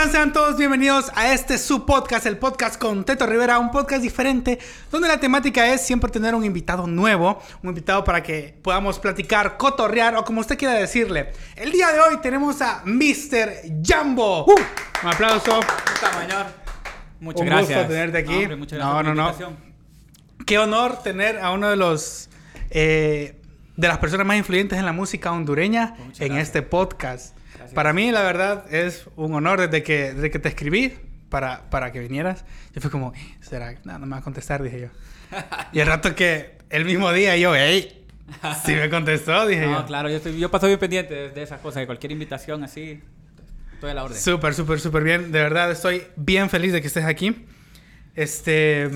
están? Sean todos bienvenidos a este su podcast, el podcast con Teto Rivera, un podcast diferente donde la temática es siempre tener un invitado nuevo, un invitado para que podamos platicar, cotorrear o como usted quiera decirle. El día de hoy tenemos a Mr. Jumbo. Uh. Un aplauso. Muchas un gracias. gusto tenerte aquí. No, hombre, muchas gracias no, no. Qué honor tener a uno de los eh, de las personas más influyentes en la música hondureña Pues muchas en gracias. este podcast. Gracias. Para mí, la verdad, es un honor desde que, desde que te escribí para, para que vinieras. Yo fui como, ¿será? No, no me va a contestar, dije yo. y el rato que el mismo día yo, hey, sí me contestó, dije No, yo. claro, yo, estoy, yo paso bien pendiente de, de esas cosas, de cualquier invitación así. Estoy a la orden. Súper, súper, súper bien. De verdad, estoy bien feliz de que estés aquí. Este.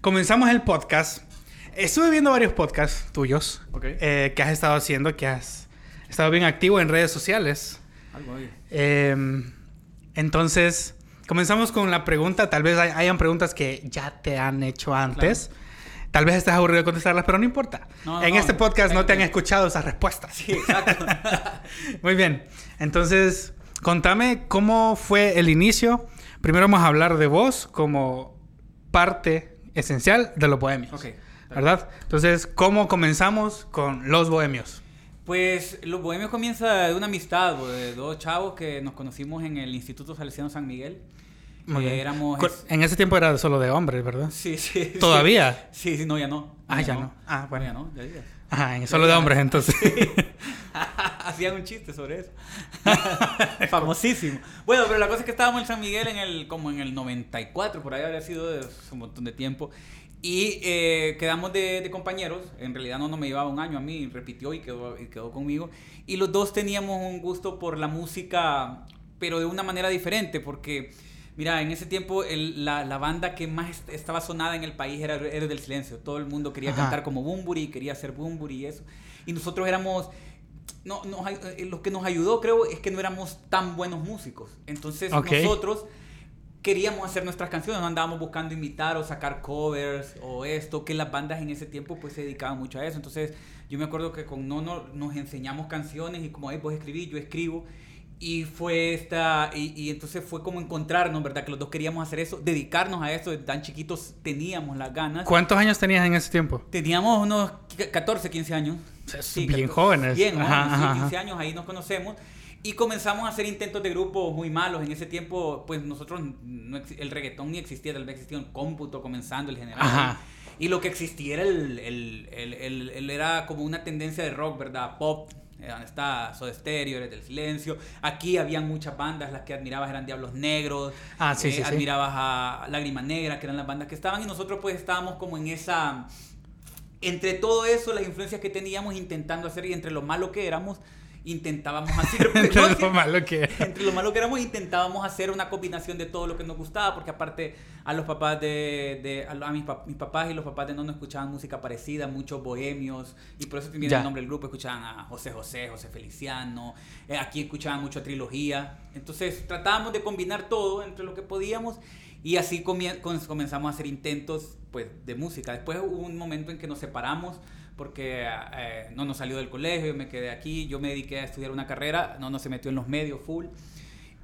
Comenzamos el podcast. Estuve viendo varios podcasts tuyos eh, que has estado haciendo, que has estado bien activo en redes sociales. Algo ahí. Eh, entonces, comenzamos con la pregunta. Tal vez hay- hayan preguntas que ya te han hecho antes. Tal vez estés aburrido de contestarlas, pero no importa. No, en no, este podcast no te han tranquilo. escuchado esas respuestas. Sí, exacto. Muy bien. Entonces, contame cómo fue el inicio. Primero vamos a hablar de vos como parte esencial de los bohemios. Ok. ¿Verdad? Entonces, ¿cómo comenzamos con los bohemios? Pues Los Bohemios comienza de una amistad, bo, de dos chavos que nos conocimos en el Instituto Salesiano San Miguel. Eh, éramos... En ese tiempo era solo de hombres, ¿verdad? Sí, sí. sí. ¿Todavía? Sí, sí, no, ya no. Ah, ya no. Ah, No, bueno. ya no, ya digas. Ajá, en solo de hombres, entonces. Hacían un chiste sobre eso. Famosísimo. Bueno, pero la cosa es que estábamos en San Miguel en el, como en el 94, por ahí habría sido de un montón de tiempo. Y eh, quedamos de, de compañeros. En realidad no, no me llevaba un año a mí, repitió y quedó, y quedó conmigo. Y los dos teníamos un gusto por la música, pero de una manera diferente, porque... Mira, en ese tiempo el- la, la banda que más est- estaba sonada en el país era Héroes del Silencio. Todo el mundo quería Ajá. cantar como Bumburi, quería hacer Bumburi y eso. Y nosotros éramos no, ay- eh, lo que nos ayudó, creo, es que no éramos tan buenos músicos. Entonces, Ok. nosotros queríamos hacer nuestras canciones, no andábamos buscando imitar o sacar covers o esto, que las bandas en ese tiempo pues se dedicaban mucho a eso. Entonces, yo me acuerdo que con Nono nos enseñamos canciones y como, hey, vos escribís, yo escribo. Y fue esta, y, y entonces fue como encontrarnos, ¿verdad? Que los dos queríamos hacer eso, dedicarnos a eso, tan chiquitos teníamos las ganas. ¿Cuántos años tenías en ese tiempo? Teníamos unos 14, 15 años. Es bien 14, jóvenes. Bien, Ajá, jóvenes, sí, ajá, 15 años, ahí nos conocemos. Y comenzamos a hacer intentos de grupo muy malos. En ese tiempo, pues nosotros, no el reggaetón ni existía, tal vez existía un cómputo comenzando, el general. Ajá. Y lo que existía era, el, el- el- era como una tendencia de rock, ¿verdad? Pop. eh, donde está Soda Stereo, Eres del Silencio. Aquí habían muchas bandas, las que admirabas eran Diablos Negros. Ah, sí, eh, sí, sí. Admirabas a Lágrima Negra, que eran las bandas que estaban. Y nosotros pues estábamos como en esa entre todo eso, las influencias que teníamos intentando hacer y entre lo malo que éramos, intentábamos hacer... Entre no, lo malo que era. entre lo malo que éramos, intentábamos hacer una combinación de todo lo que nos gustaba, porque aparte a los papás de... de- a, mis, pap- mis papás y los papás de no escuchaban música parecida, muchos bohemios, y por eso tiene el nombre del grupo, escuchaban a José José, José Feliciano, eh, aquí escuchaban mucho a Trilogía, entonces tratábamos de combinar todo entre lo que podíamos, y así comenzamos a hacer intentos pues, de música. Después hubo un momento en que nos separamos porque eh, no nos salió del colegio, yo me quedé aquí, yo me dediqué a estudiar una carrera, no, no se metió en los medios full.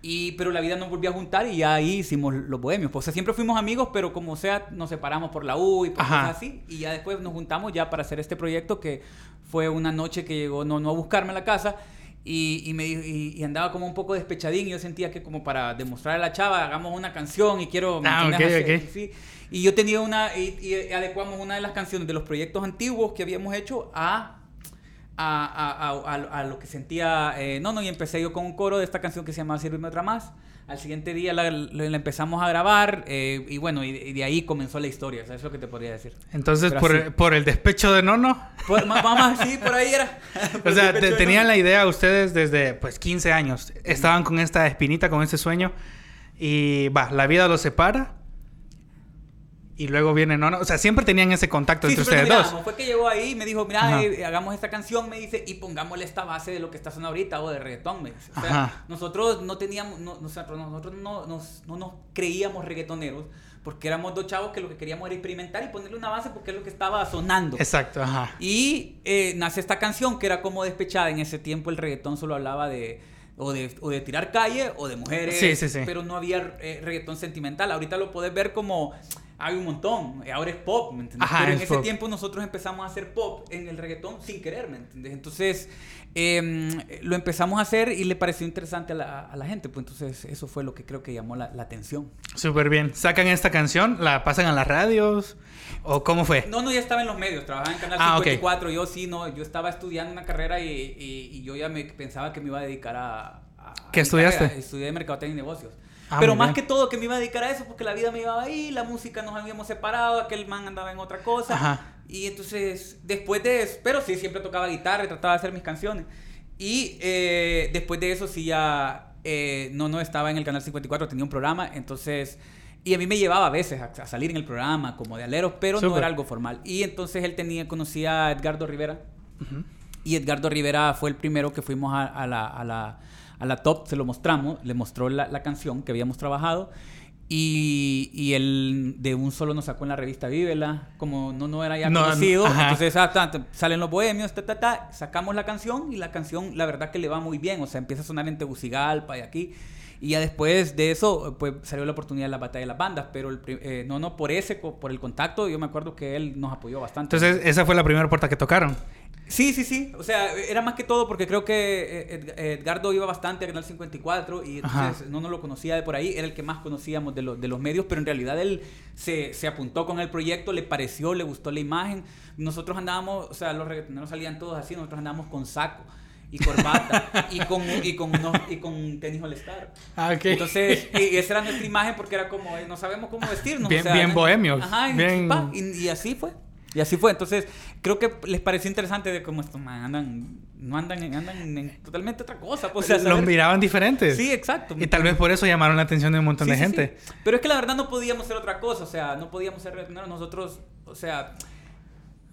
Y, pero la vida nos volvió a juntar y ya ahí hicimos los bohemios. Pues, o sea, siempre fuimos amigos, pero como sea, nos separamos por la U y por Ajá. cosas así. Y ya después nos juntamos ya para hacer este proyecto que fue una noche que llegó no, no a buscarme a la casa y, y me y, y andaba como un poco despechadín y yo sentía que como para demostrar a la chava, hagamos una canción y quiero... ¿me Ah, entiendes? ok, Hacer- ok. sí. Y yo tenía una... Y, y adecuamos una de las canciones de los proyectos antiguos que habíamos hecho a... A, a- a- a- a lo que sentía eh, no no y empecé yo con un coro de esta canción que se llama Sírveme otra más al siguiente día la, la- la empezamos a grabar eh, y bueno y, y de ahí comenzó la historia eso es lo que te podría decir Entonces, por, así. por el despecho de Nono. ma- mamá sí por ahí era O sea, te- tenían la idea ustedes desde pues 15 años. Estaban con esta espinita, con ese sueño. Y va, la vida los separa. Y luego viene Nono. O sea, siempre tenían ese contacto Sí, entre ustedes dos. Fue que llegó ahí y me dijo, mira, eh, hagamos esta canción, me dice, y pongámosle esta base de lo que está sonando ahorita o de reggaetón, me dice. O sea, Ajá. nosotros no teníamos, no, nosotros, nosotros no, nos, no nos creíamos reggaetoneros porque éramos dos chavos que lo que queríamos era experimentar y ponerle una base porque es lo que estaba sonando. Exacto, ajá. Y eh, nace esta canción que era como despechada. En ese tiempo el reggaetón solo hablaba de, o de, o de tirar calle o de mujeres, Sí, sí, sí. pero no había eh, reggaetón sentimental. Ahorita lo podés ver como hay un montón, ahora es pop, ¿me entiendes? Ajá, pero en es ese pop. tiempo nosotros empezamos a hacer pop en el reggaetón sin querer, ¿me entiendes? Entonces em, lo empezamos a hacer y le pareció interesante a la, a la gente, pues entonces eso fue lo que creo que llamó la, la atención. Súper bien. ¿Sacan esta canción? ¿La pasan a las radios? ¿O cómo fue? No, no, ya estaba en los medios, trabajaba en Canal Ah, ok. 54, yo sí, no, yo estaba estudiando una carrera y, y- y yo ya me pensaba que me iba a dedicar a... a- ¿Qué estudiaste? carrera. Estudié Mercadotecnia y Negocios. Ah, Pero más bien. que todo que me iba a dedicar a eso porque la vida me llevaba ahí, la música nos habíamos separado, aquel man andaba en otra cosa. Ajá. Y entonces, después de eso, pero sí, siempre tocaba guitarra y trataba de hacer mis canciones. Y eh, después de eso sí ya, eh, no, no estaba en el Canal 54, tenía un programa, entonces... Y a mí me llevaba a veces a, a salir en el programa como de aleros, pero no Súper. era algo formal. Y entonces él tenía, conocía a Edgardo Rivera. Y Edgardo Rivera fue el primero que fuimos a, a la, a, la, a la top, se lo mostramos, le mostró la, la canción que habíamos trabajado. Y, y él de un solo nos sacó en la revista Vívela, como no, no era ya No, conocido. ajá. Entonces ah, salen los bohemios, ta, ta, ta, sacamos la canción y la canción, la verdad que le va muy bien. O sea, empieza a sonar en Tegucigalpa y aquí. Y ya después de eso, pues salió la oportunidad de la batalla de las bandas. Pero el eh, no, no, por ese, por el contacto, yo me acuerdo que él nos apoyó bastante. Entonces, esa fue la primera puerta que tocaron. Sí, sí, sí. O sea, era más que todo porque creo que eh, Ed- Edgardo iba bastante a Canal 54 y Ajá. entonces no nos lo conocía de por ahí. Era el que más conocíamos de, los de los medios, pero en realidad él se, se apuntó con el proyecto, le pareció, le gustó la imagen. Nosotros andábamos, o sea, los reggaetoneros salían todos así, nosotros andábamos con saco y corbata y con y con unos- y con tenis all star. Ah, ok. Entonces, y esa era nuestra imagen porque era como, eh, no sabemos cómo vestirnos. Bien- o sea, bien ¿no? bohemios, Ajá, bien- y- y así fue. Y así fue. Entonces, creo que les pareció interesante de cómo estos man andan, no andan, en- andan en totalmente otra cosa. pues, O sea, Los miraban diferentes. Sí, exacto. Y tal vez por eso llamaron la atención de un montón Sí, de sí, gente. sí. Pero es que la verdad no podíamos hacer otra cosa, o sea, no podíamos ser reggaetoneros nosotros, o sea,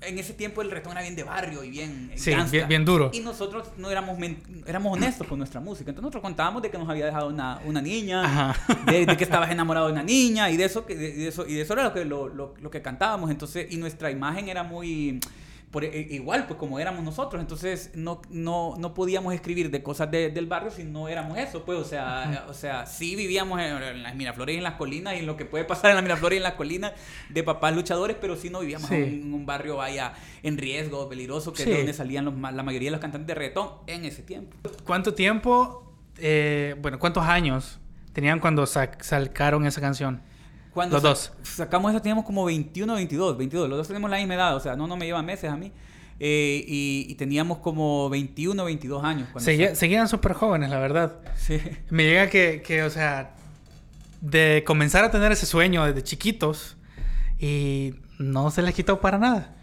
en ese tiempo el reggaetón era bien de barrio y bien Sí, bien- bien duro. Y nosotros no éramos éramos honestos con nuestra música. Entonces nosotros contábamos de que nos había dejado una, una niña, de, de que estabas enamorado de una niña y de eso que de, de eso y de eso era lo que lo, lo- lo que cantábamos. Entonces, y nuestra imagen era muy por, e- igual, pues como éramos nosotros, entonces no, no, no podíamos escribir de cosas de- del barrio si no éramos eso, pues, o sea, o sea, sí vivíamos en, en las Miraflores y en las colinas y en lo que puede pasar en las Miraflores y en las colinas de papás luchadores, pero sí no vivíamos Sí. en un, un barrio vaya en riesgo, peligroso, que Sí. es donde salían los la mayoría de los cantantes de reggaetón en ese tiempo. ¿Cuánto tiempo, eh, bueno, cuántos años tenían cuando sac- sacaron esa canción? Cuando Los dos. Sacamos eso teníamos como 21, 22, 22. Los dos tenemos la misma edad, o sea, no, no me lleva meses a mí. Eh, y, y teníamos como 21, 22 años. cuando Seguía- seguían súper jóvenes, la verdad. Sí. Me llega que, que, o sea, de comenzar a tener ese sueño desde chiquitos y no se les quitó para nada.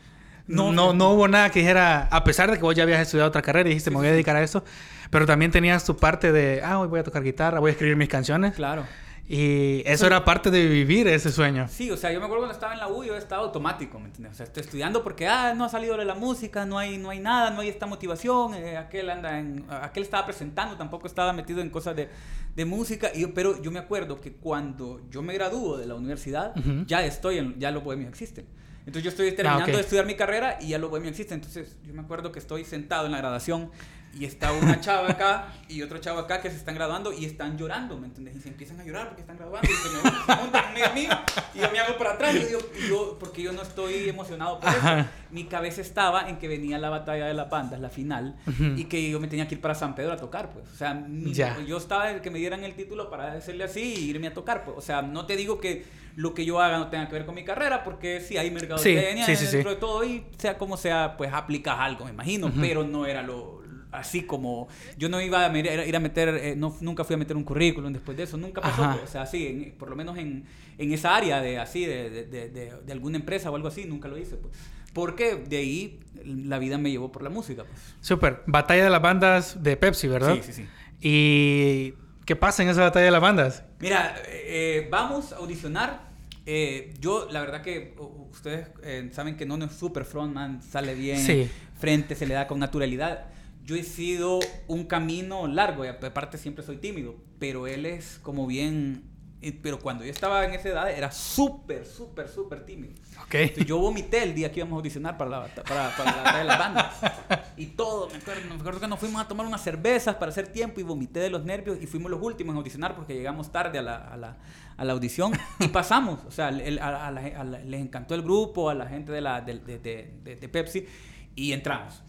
No, No, no, no hubo nada que dijera, a pesar de que vos ya habías estudiado otra carrera y dijiste, me voy a dedicar a eso, pero también tenías tu parte de, ah, hoy voy a tocar guitarra, voy a escribir mis canciones. Claro. Y eso era parte de vivir ese sueño. Sí, o sea, yo me acuerdo cuando estaba en la U, yo estaba automático, ¿me entiendes? O sea, estoy estudiando porque, ah, no ha salido de la música, no hay, no hay nada, no hay esta motivación, eh, aquel anda en, aquel estaba presentando, tampoco estaba metido en cosas de, de música, y yo, pero yo me acuerdo que cuando yo me gradúo de la universidad, Ujú. ya estoy en, ya los bohemios existen. Entonces yo estoy terminando Ah, ok. de estudiar mi carrera y ya los bohemios existen. Entonces yo me acuerdo que estoy sentado en la graduación y está una chava acá y otro chavo acá que se están graduando y están llorando, ¿me entiendes? Y se empiezan a llorar porque están graduando y se me se montan conmigo a mí y yo me hago para atrás y yo, y yo- porque yo no estoy emocionado por eso. Mi cabeza estaba en que venía la batalla de las bandas, la final, y que yo me tenía que ir para San Pedro a tocar, pues. O sea, mi- yo estaba en que me dieran el título para decirle así y irme a tocar, pues. O sea, no te digo que lo que yo haga no tenga que ver con mi carrera, porque sí hay mercadotecnia sí, sí, dentro sí. de todo y sea como sea, pues aplicas algo, me imagino, pero no era lo así como yo no iba a ir a meter eh, no, nunca fui a meter un currículum después de eso nunca pasó Ajá. pues. o sea sí en- por lo menos en, en esa área de así de, de, de- de- alguna empresa o algo así nunca lo hice pues porque de ahí la vida me llevó por la música pues Súper. Batalla de las bandas de Pepsi, ¿verdad? sí sí sí ¿Y qué pasa en esa batalla de las bandas? Mira, eh, vamos a audicionar. Eh, yo, la verdad que ustedes eh, saben que no es super frontman, sale bien, Sí. frente, se le da con naturalidad. Yo he sido un camino largo y aparte siempre soy tímido, pero él es como bien... eh, Pero cuando yo estaba en esa edad era súper, súper, súper tímido. Ok. Entonces, yo vomité el día que íbamos a audicionar para la, para, para la de las bandas. y todo. Me acuerdo, me acuerdo que nos fuimos a tomar unas cervezas para hacer tiempo y vomité de los nervios y fuimos los últimos en audicionar porque llegamos tarde a la, a la, a la audición y pasamos. O sea, el- a- les encantó el grupo, a la gente de, la, de- de- de Pepsi y entramos.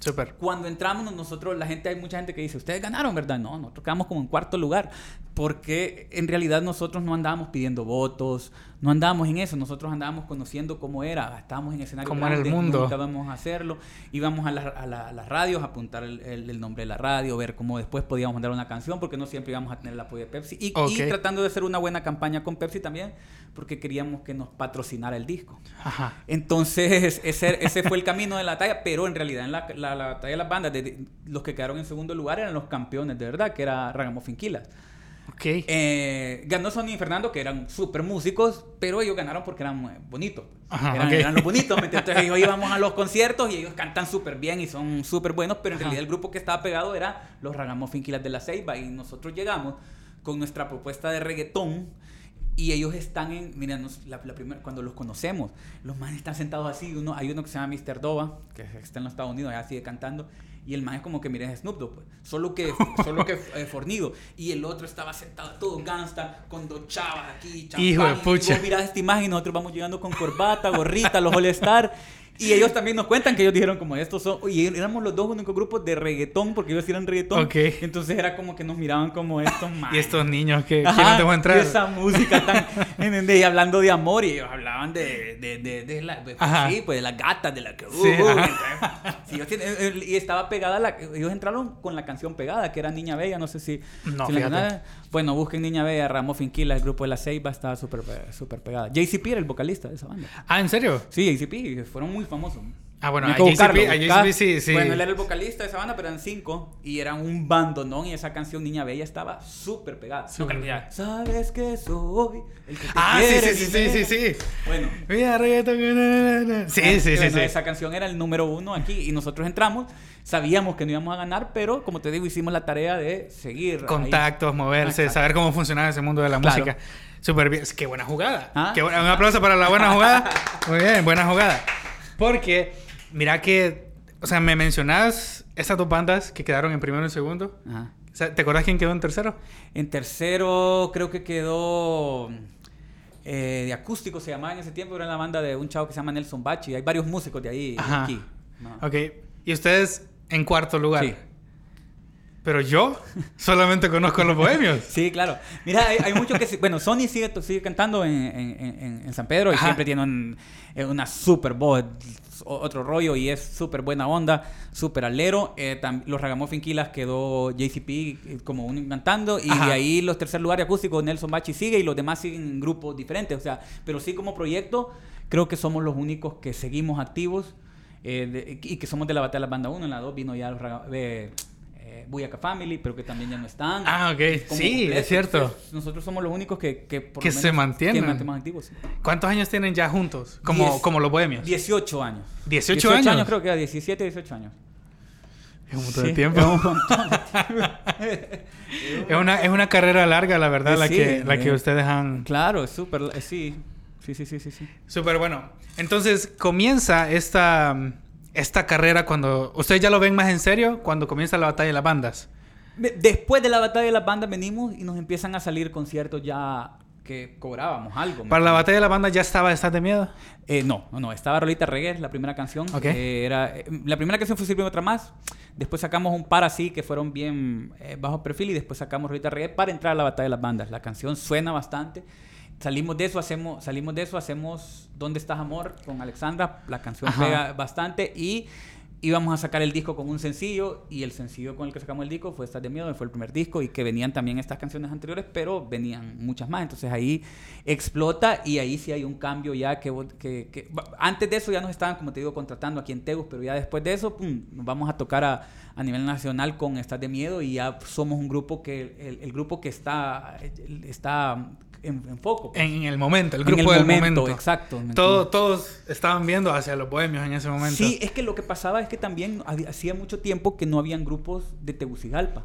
Súper. Cuando entramos nosotros, la gente, hay mucha gente que dice, ustedes ganaron, ¿verdad? No, nosotros quedamos como en cuarto lugar, porque en realidad nosotros no andábamos pidiendo votos, no andábamos en eso, nosotros andábamos conociendo cómo era, estábamos en escenario Cómo era el mundo. a hacerlo, íbamos a, la- a la- a las radios a apuntar el, el- el nombre de la radio, ver cómo después podíamos mandar una canción, porque no siempre íbamos a tener el apoyo de Pepsi, y, y Ok. tratando de hacer una buena campaña con Pepsi también, porque queríamos que nos patrocinara el disco. Ajá. Entonces, ese, ese fue el camino de la talla, pero en realidad en la, la, batalla de las bandas, de- de- los que quedaron en segundo lugar eran los campeones, de verdad, que era Ragamuffin Killers. Ok. Eh, ganó Sony y Fernando, que eran súper músicos, pero ellos ganaron porque eran muy bonitos. Ajá, eran, los bonitos. Entonces ellos íbamos a los conciertos y ellos cantan súper bien y son súper buenos, pero en Ajá. realidad el grupo que estaba pegado era los Ragamuffin Killers de la Ceiba y nosotros llegamos con nuestra propuesta de reggaetón y ellos están en, mira, nos- la, la cuando los conocemos, los manes están sentados así, uno, hay uno que se llama Mr. Dova, que está en los Estados Unidos, allá sigue cantando, y el man es como que, mira, es Snoop Dogg, pues, solo que, solo que eh, fornido, y el otro estaba sentado todo gangsta, con dos chavas aquí, champán, Hijo de y pucha. vos mirás esta imagen y nosotros vamos llegando con corbata, gorrita, los All Star, y ellos también nos cuentan que ellos dijeron como estos son, y éramos los dos únicos grupos de reggaetón, porque ellos eran reggaetón, Ok. entonces era como que nos miraban como estos Y manes. estos niños que Ajá, quieren dejó entrar. Y esa música tan. ¿entendés? Y hablando de amor, y ellos hablaban de. de, de, de la, Ajá. sí, pues de las gatas, de la que. uh, Sí, uh, entonces, ellos tienen- el- y estaba pegada la. Ellos entraron con la canción pegada, que era Niña Bella, no sé si. No, si la. Bueno, busquen Niña Bella, Ramos Finquila, el grupo de la Ceiba, estaba súper pe- súper pegada. JCP era el vocalista de esa banda. Ah, ¿en serio? Sí, JCP, fueron muy famosos. Ah, bueno, a JCP, sí, sí. Bueno, él era el vocalista de esa banda, pero eran cinco. Y eran un bandonón. Y esa canción Niña Bella estaba súper pegada. Súper No, ya, Sabes que soy el que te Ah, sí, sí, sí, sí, sí, nena". sí. Bueno. Mira, na. Sí, sí, sí, bueno, sí. Esa canción era el número uno aquí. Y nosotros entramos. Sabíamos que no íbamos a ganar, pero como te digo, hicimos la tarea de seguir. ahí. Contactos, moverse, Exacto. saber cómo funcionaba ese mundo de la Claro. música. Súper bien. Qué buena jugada. Ah. Qué buena- Un aplauso para la buena jugada. Muy bien, buena jugada. Porque, mira que, o sea, me mencionás estas dos bandas que quedaron en primero y segundo. Ajá. O sea, ¿Te acuerdas quién quedó en tercero? En tercero creo que quedó eh, de acústico se llamaba en ese tiempo, era la banda de un chavo que se llama Nelson Bachi. Hay varios músicos de ahí Ajá. aquí. No. Ok. Y ustedes en cuarto lugar. Sí. Pero yo solamente conozco a los bohemios. Sí, claro. Mira, hay, hay mucho que... Bueno, Sony sigue, sigue cantando en, en- en- San Pedro y Ajá. siempre tiene un- eh, una super voz, otro rollo y es súper buena onda, súper alero. Eh, los Ragamuffin Killers quedó JCP eh, como único cantando y Ajá. de ahí los tercer lugares acústicos Nelson Bachi sigue y los demás siguen en grupos diferentes. O sea, pero sí como proyecto creo que somos los únicos que seguimos activos eh, de- y que somos de la batalla de la banda 1. En la 2 vino ya los eh, Buyaka Family, pero que también ya no están. Ah, ok. Sí, completo. es cierto. Entonces, nosotros somos los únicos que, que, por Que lo se menos mantienen. que mantenemos activos. ¿Cuántos años tienen ya juntos? Como, Diez. como los bohemios. 18 años. 18 años. creo que era 17, 18 años. Es un montón Sí, de tiempo. es un montón de tiempo. Es una, es una carrera larga, la verdad, la, sí, que, la que ustedes han... claro, es súper. eh, sí. Sí, sí, sí, sí, sí. Súper bueno. Entonces, comienza esta, esta carrera cuando... ¿Ustedes ya lo ven más en serio? Cuando comienza la batalla de las bandas. Después de la batalla de las bandas venimos y nos empiezan a salir conciertos ya que cobrábamos algo. ¿me Para la batalla de las bandas ya estaba ¿Estás de miedo? Eh, no, no, no. Estaba Rolita Reggae, la primera canción. Ok. Eh, era, eh, la primera canción fue Sirve otra más. Después sacamos un par así que fueron bien eh, bajo perfil y después sacamos Rolita Reggae para entrar a la batalla de las bandas. La canción suena bastante. Salimos de eso, hacemos, salimos de eso, hacemos ¿Dónde estás amor? con Alexandra. La canción Ajá. pega bastante y íbamos a sacar el disco con un sencillo y el sencillo con el que sacamos el disco fue Estás de Miedo, que fue el primer disco y que venían también estas canciones anteriores, pero venían muchas más. Entonces ahí explota y ahí sí hay un cambio ya que, que, antes de eso ya nos estaban, como te digo, contratando aquí en Tegus, pero ya después de eso pum, nos vamos a tocar a, a nivel nacional con Estás de Miedo y ya somos un grupo que, el, el grupo que está, está en, foco. pues. En el momento, el grupo del momento. Exacto. Todo, todos estaban viendo hacia los bohemios en ese momento. Sí, es que lo que pasaba es que también hacía mucho tiempo que no habían grupos de Tegucigalpa.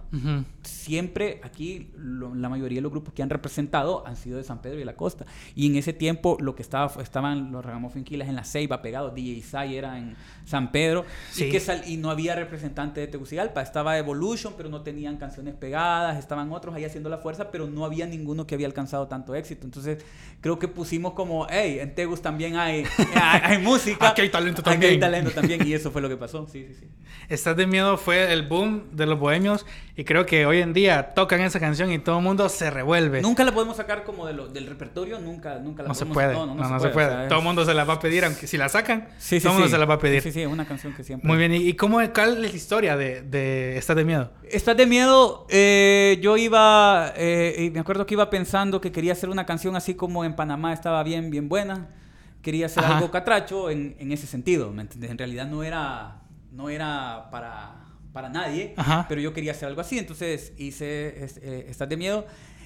Siempre aquí la mayoría de los grupos que han representado han sido de San Pedro y la Costa. Y en ese tiempo lo que estaba estaban los Ragamuffin en la Ceiba pegados, DJ Isai era en San Pedro y, que y no había representante de Tegucigalpa. Estaba Evolution, pero no tenían canciones pegadas, estaban otros ahí haciendo la fuerza, pero no había ninguno que había alcanzado tanto éxito. Entonces, creo que pusimos como, hey, en Tegus también hay, hay, música. Aquí hay talento también. Aquí hay talento también, y eso fue lo que pasó. Sí, sí, sí. Estás de miedo fue el boom de los bohemios, y creo que hoy en día tocan esa canción y todo el mundo se revuelve. Nunca la podemos sacar como de lo, del repertorio, nunca, nunca la no podemos se puede. No, no, se, puede. todo el mundo se la va a pedir, aunque si la sacan, todo el mundo se la va a pedir. Sí, sí, es una canción que siempre. Muy bien, ¿y cómo, cuál es la historia de, de Estás de miedo? Estás de miedo, eh, yo iba, eh, me acuerdo que iba pensando que quería hacer una canción así como en Panamá estaba bien, bien buena. Quería hacer algo catracho en, en, ese sentido, ¿me entiendes? En realidad no era, no era para, para nadie, pero yo quería hacer algo así. Entonces hice eh, Estás de miedo,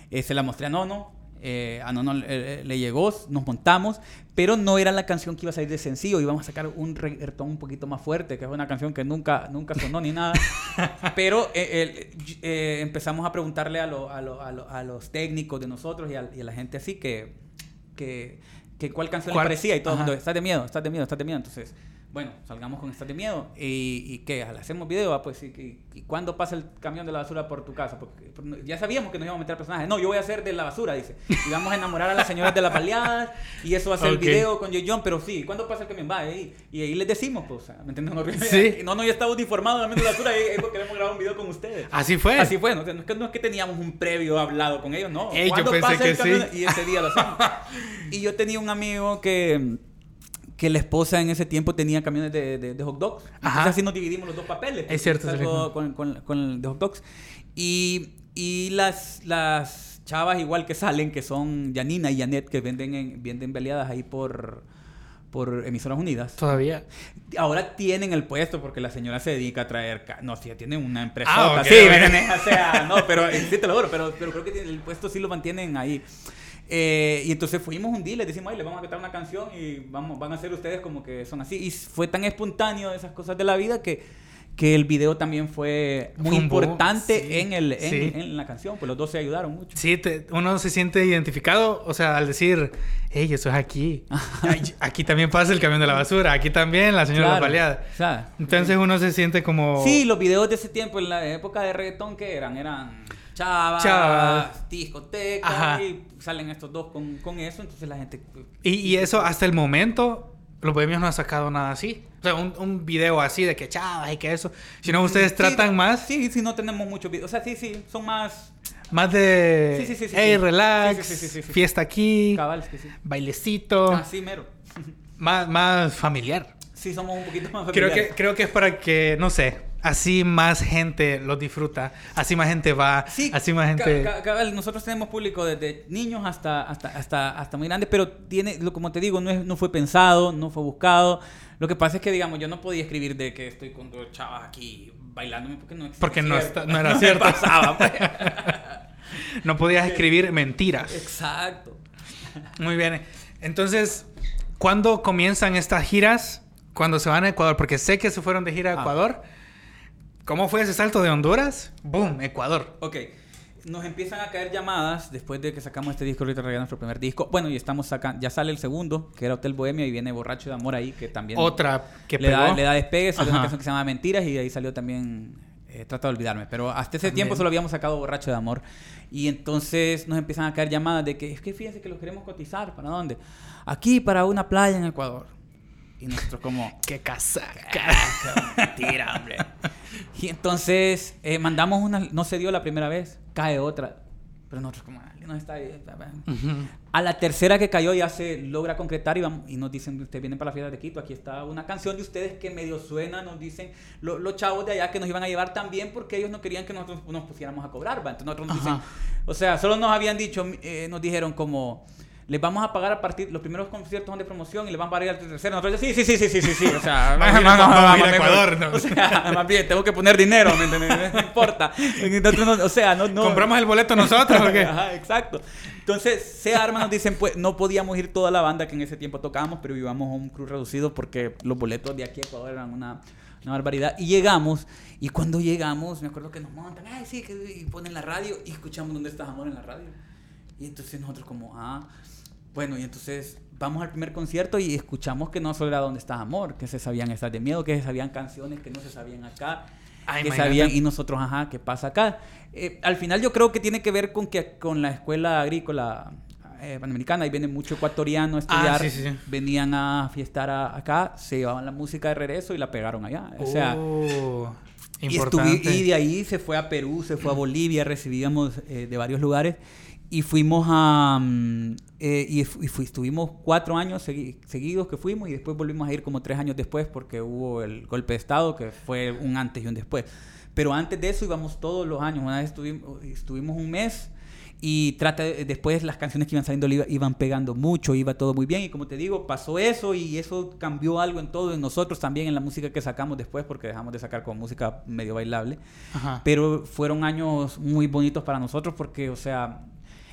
se la mostré a Nono, eh, a Nono le llegó, nos montamos, pero no era la canción que iba a salir de sencillo, íbamos a sacar un reggaetón un poquito más fuerte, que es una canción que nunca, nunca sonó ni nada. pero eh, eh, empezamos a preguntarle a, a, los técnicos de nosotros y a, la gente así que, que, que cuál canción le parecía y todo el mundo, estás de miedo, estás de miedo, estás de miedo. Entonces bueno, salgamos con Estás de Miedo. ¿Y, y qué? ¿Hacemos video? Ah, pues, ¿y, y, cuándo pasa el camión de la basura por tu casa? Porque ya sabíamos que nos íbamos a meter personajes. No, yo voy a hacer de la basura, dice. Y vamos a enamorar a las señoras de las paliadas. Y eso va a ser el video con J. John. Pero sí, ¿cuándo pasa el camión? Va. Y ahí les decimos, pues, ¿me entiendes? No, sí. no, no, ya estamos informados de la basura. Y es porque queremos grabar un video con ustedes. Así fue. Así fue. No, es, que, no es que teníamos un previo hablado con ellos, no. Ey, yo pensé que? Sí. Y ese día lo hacemos. y yo tenía un amigo que que la esposa en ese tiempo tenía camiones de, de, hot dogs. Entonces así nos dividimos los dos papeles. Es cierto. con, con, con, el de hot dogs. Y, y las, las chavas igual que salen, que son Janina y Janet, que venden, en, venden peleadas ahí por, por Emisoras Unidas. Todavía. Ahora tienen el puesto porque la señora se dedica a traer... No, sí, tiene una empresa. Ah, sí, o sea, no, pero sí te lo juro, pero, pero creo que el puesto sí lo mantienen ahí. Eh, y entonces fuimos un día, les decimos, ay, le vamos a cantar una canción y vamos, van a ser ustedes como que son así. Y fue tan espontáneo esas cosas de la vida que, que el video también fue muy importante en, el, en, la canción, pues los dos se ayudaron mucho. Sí, uno se siente identificado, o sea, al decir, hey, eso es aquí. aquí también pasa el camión de la basura, aquí también la señora claro, la Entonces uno se siente como... Sí, los videos de ese tiempo, en la época de reggaetón, que eran? Eran chavas, discotecas, y salen estos dos con, con, eso, entonces la gente... Y, y, eso hasta el momento, los bohemios no han sacado nada así. O sea, un, un video así de que chavas y que eso. Si no, ustedes tratan más... Sí, sí, no tenemos muchos videos. O sea, sí, sí, son más... Más de... Sí, sí, sí. hey, relax, fiesta aquí, Cabal, bailecito. Así mero. más, más familiar. Sí, somos un poquito más familiares. Creo que, creo que es para que, no sé, así más gente lo disfruta, así más gente va, sí, así más gente... nosotros tenemos público desde niños hasta, hasta, hasta, hasta muy grandes, pero tiene, como te digo, no, es, no fue pensado, no fue buscado. Lo que pasa es que, digamos, yo no podía escribir de que estoy con dos chavas aquí bailándome porque no Porque no, no era cierto. pasaba, pues. no podías escribir mentiras. Exacto. Muy bien. Entonces, ¿cuándo comienzan estas giras? Cuando se van a Ecuador, porque sé que se fueron de gira a ah. Ecuador. ¿Cómo fue ese salto de Honduras? ¡Boom! Ecuador. Ok. Nos empiezan a caer llamadas después de que sacamos este disco, ahorita nuestro primer disco. Bueno, y estamos sacando, ya sale el segundo, que era Hotel Bohemia, y viene Borracho de Amor ahí, que también... Otra que le Da, le da despegue, salió una canción que se llama Mentiras, y de ahí salió también eh, Trata de Olvidarme. Pero hasta ese tiempo solo habíamos sacado Borracho de Amor. Y entonces nos empiezan a caer llamadas de que, es que fíjense que los queremos cotizar, ¿para dónde? Aquí, para una playa en Ecuador. Y nosotros como... ¡Qué casaca! Mentira, hombre. Y entonces eh, mandamos una... No se dio la primera vez. Cae otra. Pero nosotros como... No está ahí. A la tercera que cayó ya se logra concretar y, vamos, y nos dicen, ustedes vienen para la fiesta de Quito, aquí está una canción de ustedes que medio suena, nos dicen los chavos de allá que nos iban a llevar también porque ellos no querían que nosotros nos pusiéramos a cobrar, ¿va? Entonces nosotros nos dicen, o sea, solo nos habían dicho, eh, nos dijeron como, les vamos a pagar a partir, los primeros conciertos son de promoción y les van a pagar al tercero. Nosotros, sí, sí, sí, sí, sí, sí, sí, o sea, a- no, no, a ir a no, Ecuador, no. O sea, más bien, tengo que poner dinero, ¿me entiendes? No importa. Entonces, no, o sea, no, no. ¿Compramos el boleto nosotros o qué? Ajá, exacto. Entonces, se arma, nos dicen, pues, no podíamos ir toda la banda que en ese tiempo tocábamos, pero íbamos a un crew reducido porque los boletos de aquí a Ecuador eran una, una barbaridad. Y llegamos, y cuando llegamos, me acuerdo que nos montan, ay, sí, que y ponen la radio y escuchamos dónde está Amor en la radio. Y entonces nosotros como, ah, bueno, y entonces vamos al primer concierto y escuchamos que no solo era dónde está Amor, que se sabían estas de miedo, que se sabían canciones que no se sabían acá. Ah, que sabían y nosotros, ajá, ¿qué pasa acá? Eh, al final yo creo que tiene que ver con que con la escuela agrícola eh, panamericana, ahí viene mucho ecuatoriano a estudiar, Ah, sí, sí, sí. venían a fiestar acá, se llevaban la música de regreso y la pegaron allá. O sea, Oh, y, importante. y de ahí se fue a Perú, se fue a Bolivia, recibíamos eh, de varios lugares y fuimos a... mm, eh, y fu- y fui- estuvimos cuatro años segui- seguidos que fuimos y después volvimos a ir como tres años después porque hubo el golpe de Estado que fue un antes y un después. Pero antes de eso íbamos todos los años. Una vez estuvimos, estuvimos un mes y trata de- después las canciones que iban saliendo iba- iban pegando mucho, iba todo muy bien y como te digo, pasó eso y eso cambió algo en todo, en nosotros también, en la música que sacamos después, porque dejamos de sacar con música medio bailable. Ajá. Pero fueron años muy bonitos para nosotros porque, o sea,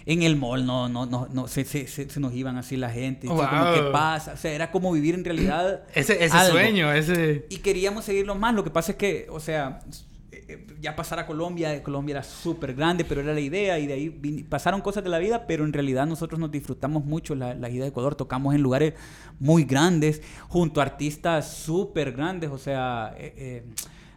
en el mall no, no, no, no se, se, se- se nos iban así la gente, como, Wow. ¿qué pasa? O sea, era como vivir en realidad Ese, ese algo. sueño, ese... Y queríamos seguirlo más. Lo que pasa es que, o sea, eh, eh, ya pasar a Colombia, eh, Colombia era súper grande, pero era la idea y de ahí pasaron cosas de la vida, pero en realidad nosotros nos disfrutamos mucho la, la ida de Ecuador. Tocamos en lugares muy grandes, junto a artistas súper grandes, o sea... eh, eh,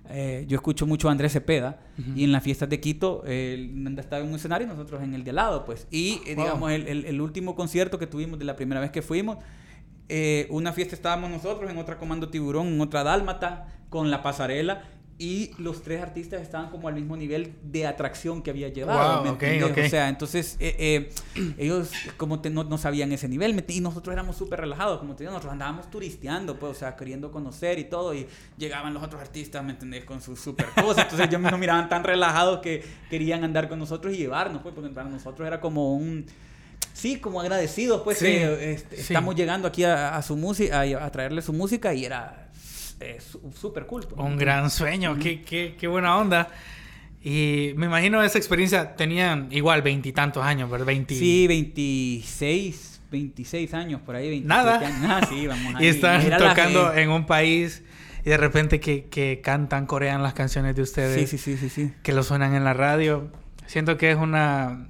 eh, yo escucho mucho a Andrés Cepeda y en las fiestas de Quito él estaba en un escenario y nosotros en el de al lado, pues. Y eh, Wow. digamos, el, el- el último concierto que tuvimos de la primera vez que fuimos, eh, una fiesta estábamos nosotros, en otra Comando Tiburón, en otra Dálmata, con la pasarela. Y los tres artistas estaban como al mismo nivel de atracción que había llevado. Wow, ¿me ok, entendés? ok. O sea, entonces eh, eh, ellos como te- no, no sabían ese nivel ¿me ent- y nosotros éramos súper relajados, como te digo, nosotros andábamos turisteando, pues, o sea, queriendo conocer y todo. Y llegaban los otros artistas, ¿me entendés? Con sus super cosas. Entonces ellos nos miraban tan relajados que querían andar con nosotros y llevarnos, pues, porque para nosotros era como un... Sí, como agradecidos, pues, Sí, que, este, sí. estamos llegando aquí a, a su música, a, a traerle su música y era su- súper cool. pues. Un gran sueño, qué, qué, qué buena onda. Y me imagino esa experiencia, tenían igual veintitantos años, ¿verdad? 20... Sí, 26, 26 años por ahí. 27 Nada. años. Ah, sí, vamos Y ahí. están Era la tocando en un país y de repente que, que cantan, corean las canciones de ustedes, Sí, sí, sí, sí, sí. que lo suenan en la radio. Siento que es una,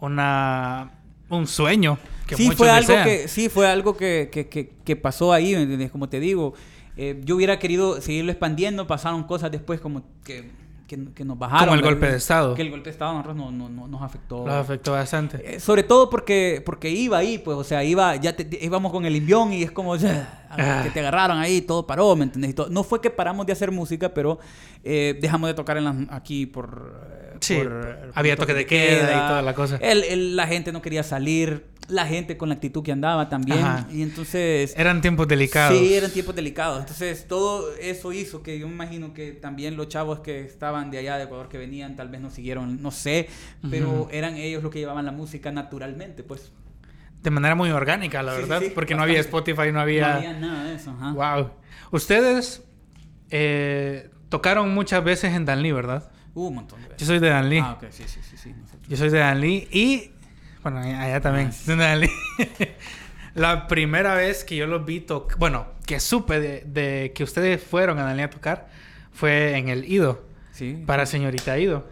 una, un sueño que sí, muchos fue algo desean. que, sí, fue algo que, que, que, que pasó ahí, ¿me entiendes? Como te digo, eh, yo hubiera querido seguirlo expandiendo, pasaron cosas después como que, que, que nos bajaron. Como el golpe de Estado. Que el golpe de Estado nosotros no, no, no- nos afectó. Los afectó bastante. Eh, sobre todo porque, porque iba ahí, pues, o sea, iba, ya te- íbamos con el imbión y es como, ya, Ah. que te agarraron ahí, todo paró, ¿me entendés? Y todo- No fue que paramos de hacer música, pero eh, dejamos de tocar en las, aquí por... Sí, por- había toque de queda y toda la cosa. El- el- la gente no quería salir, la gente con la actitud que andaba también, Ajá. y entonces... Eran tiempos delicados. Sí, eran tiempos delicados. Entonces, todo eso hizo que yo me imagino que también los chavos que estaban de allá de Ecuador que venían, tal vez no siguieron, no sé, pero eran ellos los que llevaban la música naturalmente, pues. De manera muy orgánica, la Sí, verdad. sí, porque no había. Spotify, no No había... había nada de eso, ajá. Wow. Ustedes eh, tocaron muchas veces en Danlí, ¿verdad? Hubo un montón de Yo veces. soy de Danlí. Ah, ok, sí, sí, sí, sí. Yo soy de Danlí y... Bueno, allá también. Ah, de Danlí. La primera vez que yo los vi tocar... Bueno, que supe de, de que ustedes fueron a Danlí a tocar fue en el Ido. Sí. Para señorita Ido.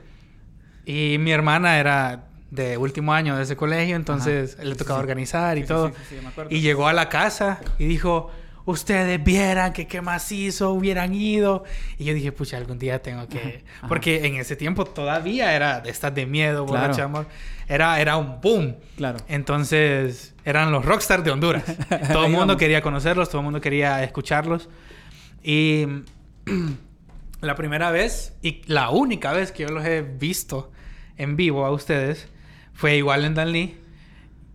Y mi hermana era de último año de ese colegio, entonces le Sí, tocaba sí. organizar y Sí, todo. sí, sí, sí, me acuerdo. y llegó a la casa y dijo, ustedes vieran que qué macizo hubieran ido. Y yo dije, pucha, algún día tengo que... Ajá. Porque en ese tiempo todavía era de estas de miedo, Claro. borracha amor. Era, era un boom. Claro. Entonces, eran los rockstars de Honduras. Todo el mundo quería conocerlos, todo el mundo quería escucharlos. Y la primera vez y la única vez que yo los he visto en vivo a ustedes fue igual en Danlí,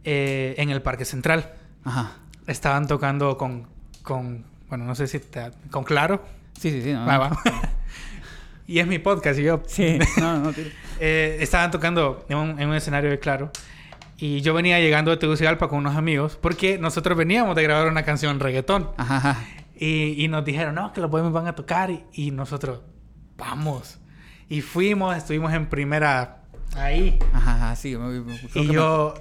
eh, en el Parque Central. Ajá. Estaban tocando con, con bueno, no sé si te- con Claro. Sí, sí, sí. No, Ah, va. y es mi podcast y yo Sí, no, no, eh, estaban tocando en un, en un escenario de Claro. Y yo venía llegando de Tegucigalpa con unos amigos porque nosotros veníamos de grabar una canción reggaetón. Ajá, ajá. Y, y nos dijeron, no, que los bohemios van a tocar. Y, y nosotros, vamos. Y fuimos, estuvimos en primera ahí. Ajá, ajá, sí. me- me- Y yo,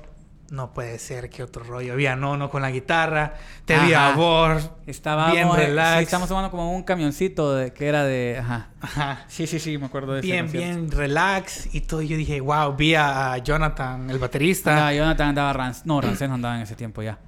no puede ser, que otro rollo. Había Nono con la guitarra, te vi a me- Estábamos, bien relax. Sí, estamos tomando como un camioncito de, que era de... Ajá. Ajá. Sí, sí, sí, me acuerdo de ese Bien, bien relax y todo. Yo dije, wow, vi a Jonathan, el baterista. Jonathan andaba Rans... No, Rancés no andaba en ese tiempo ya.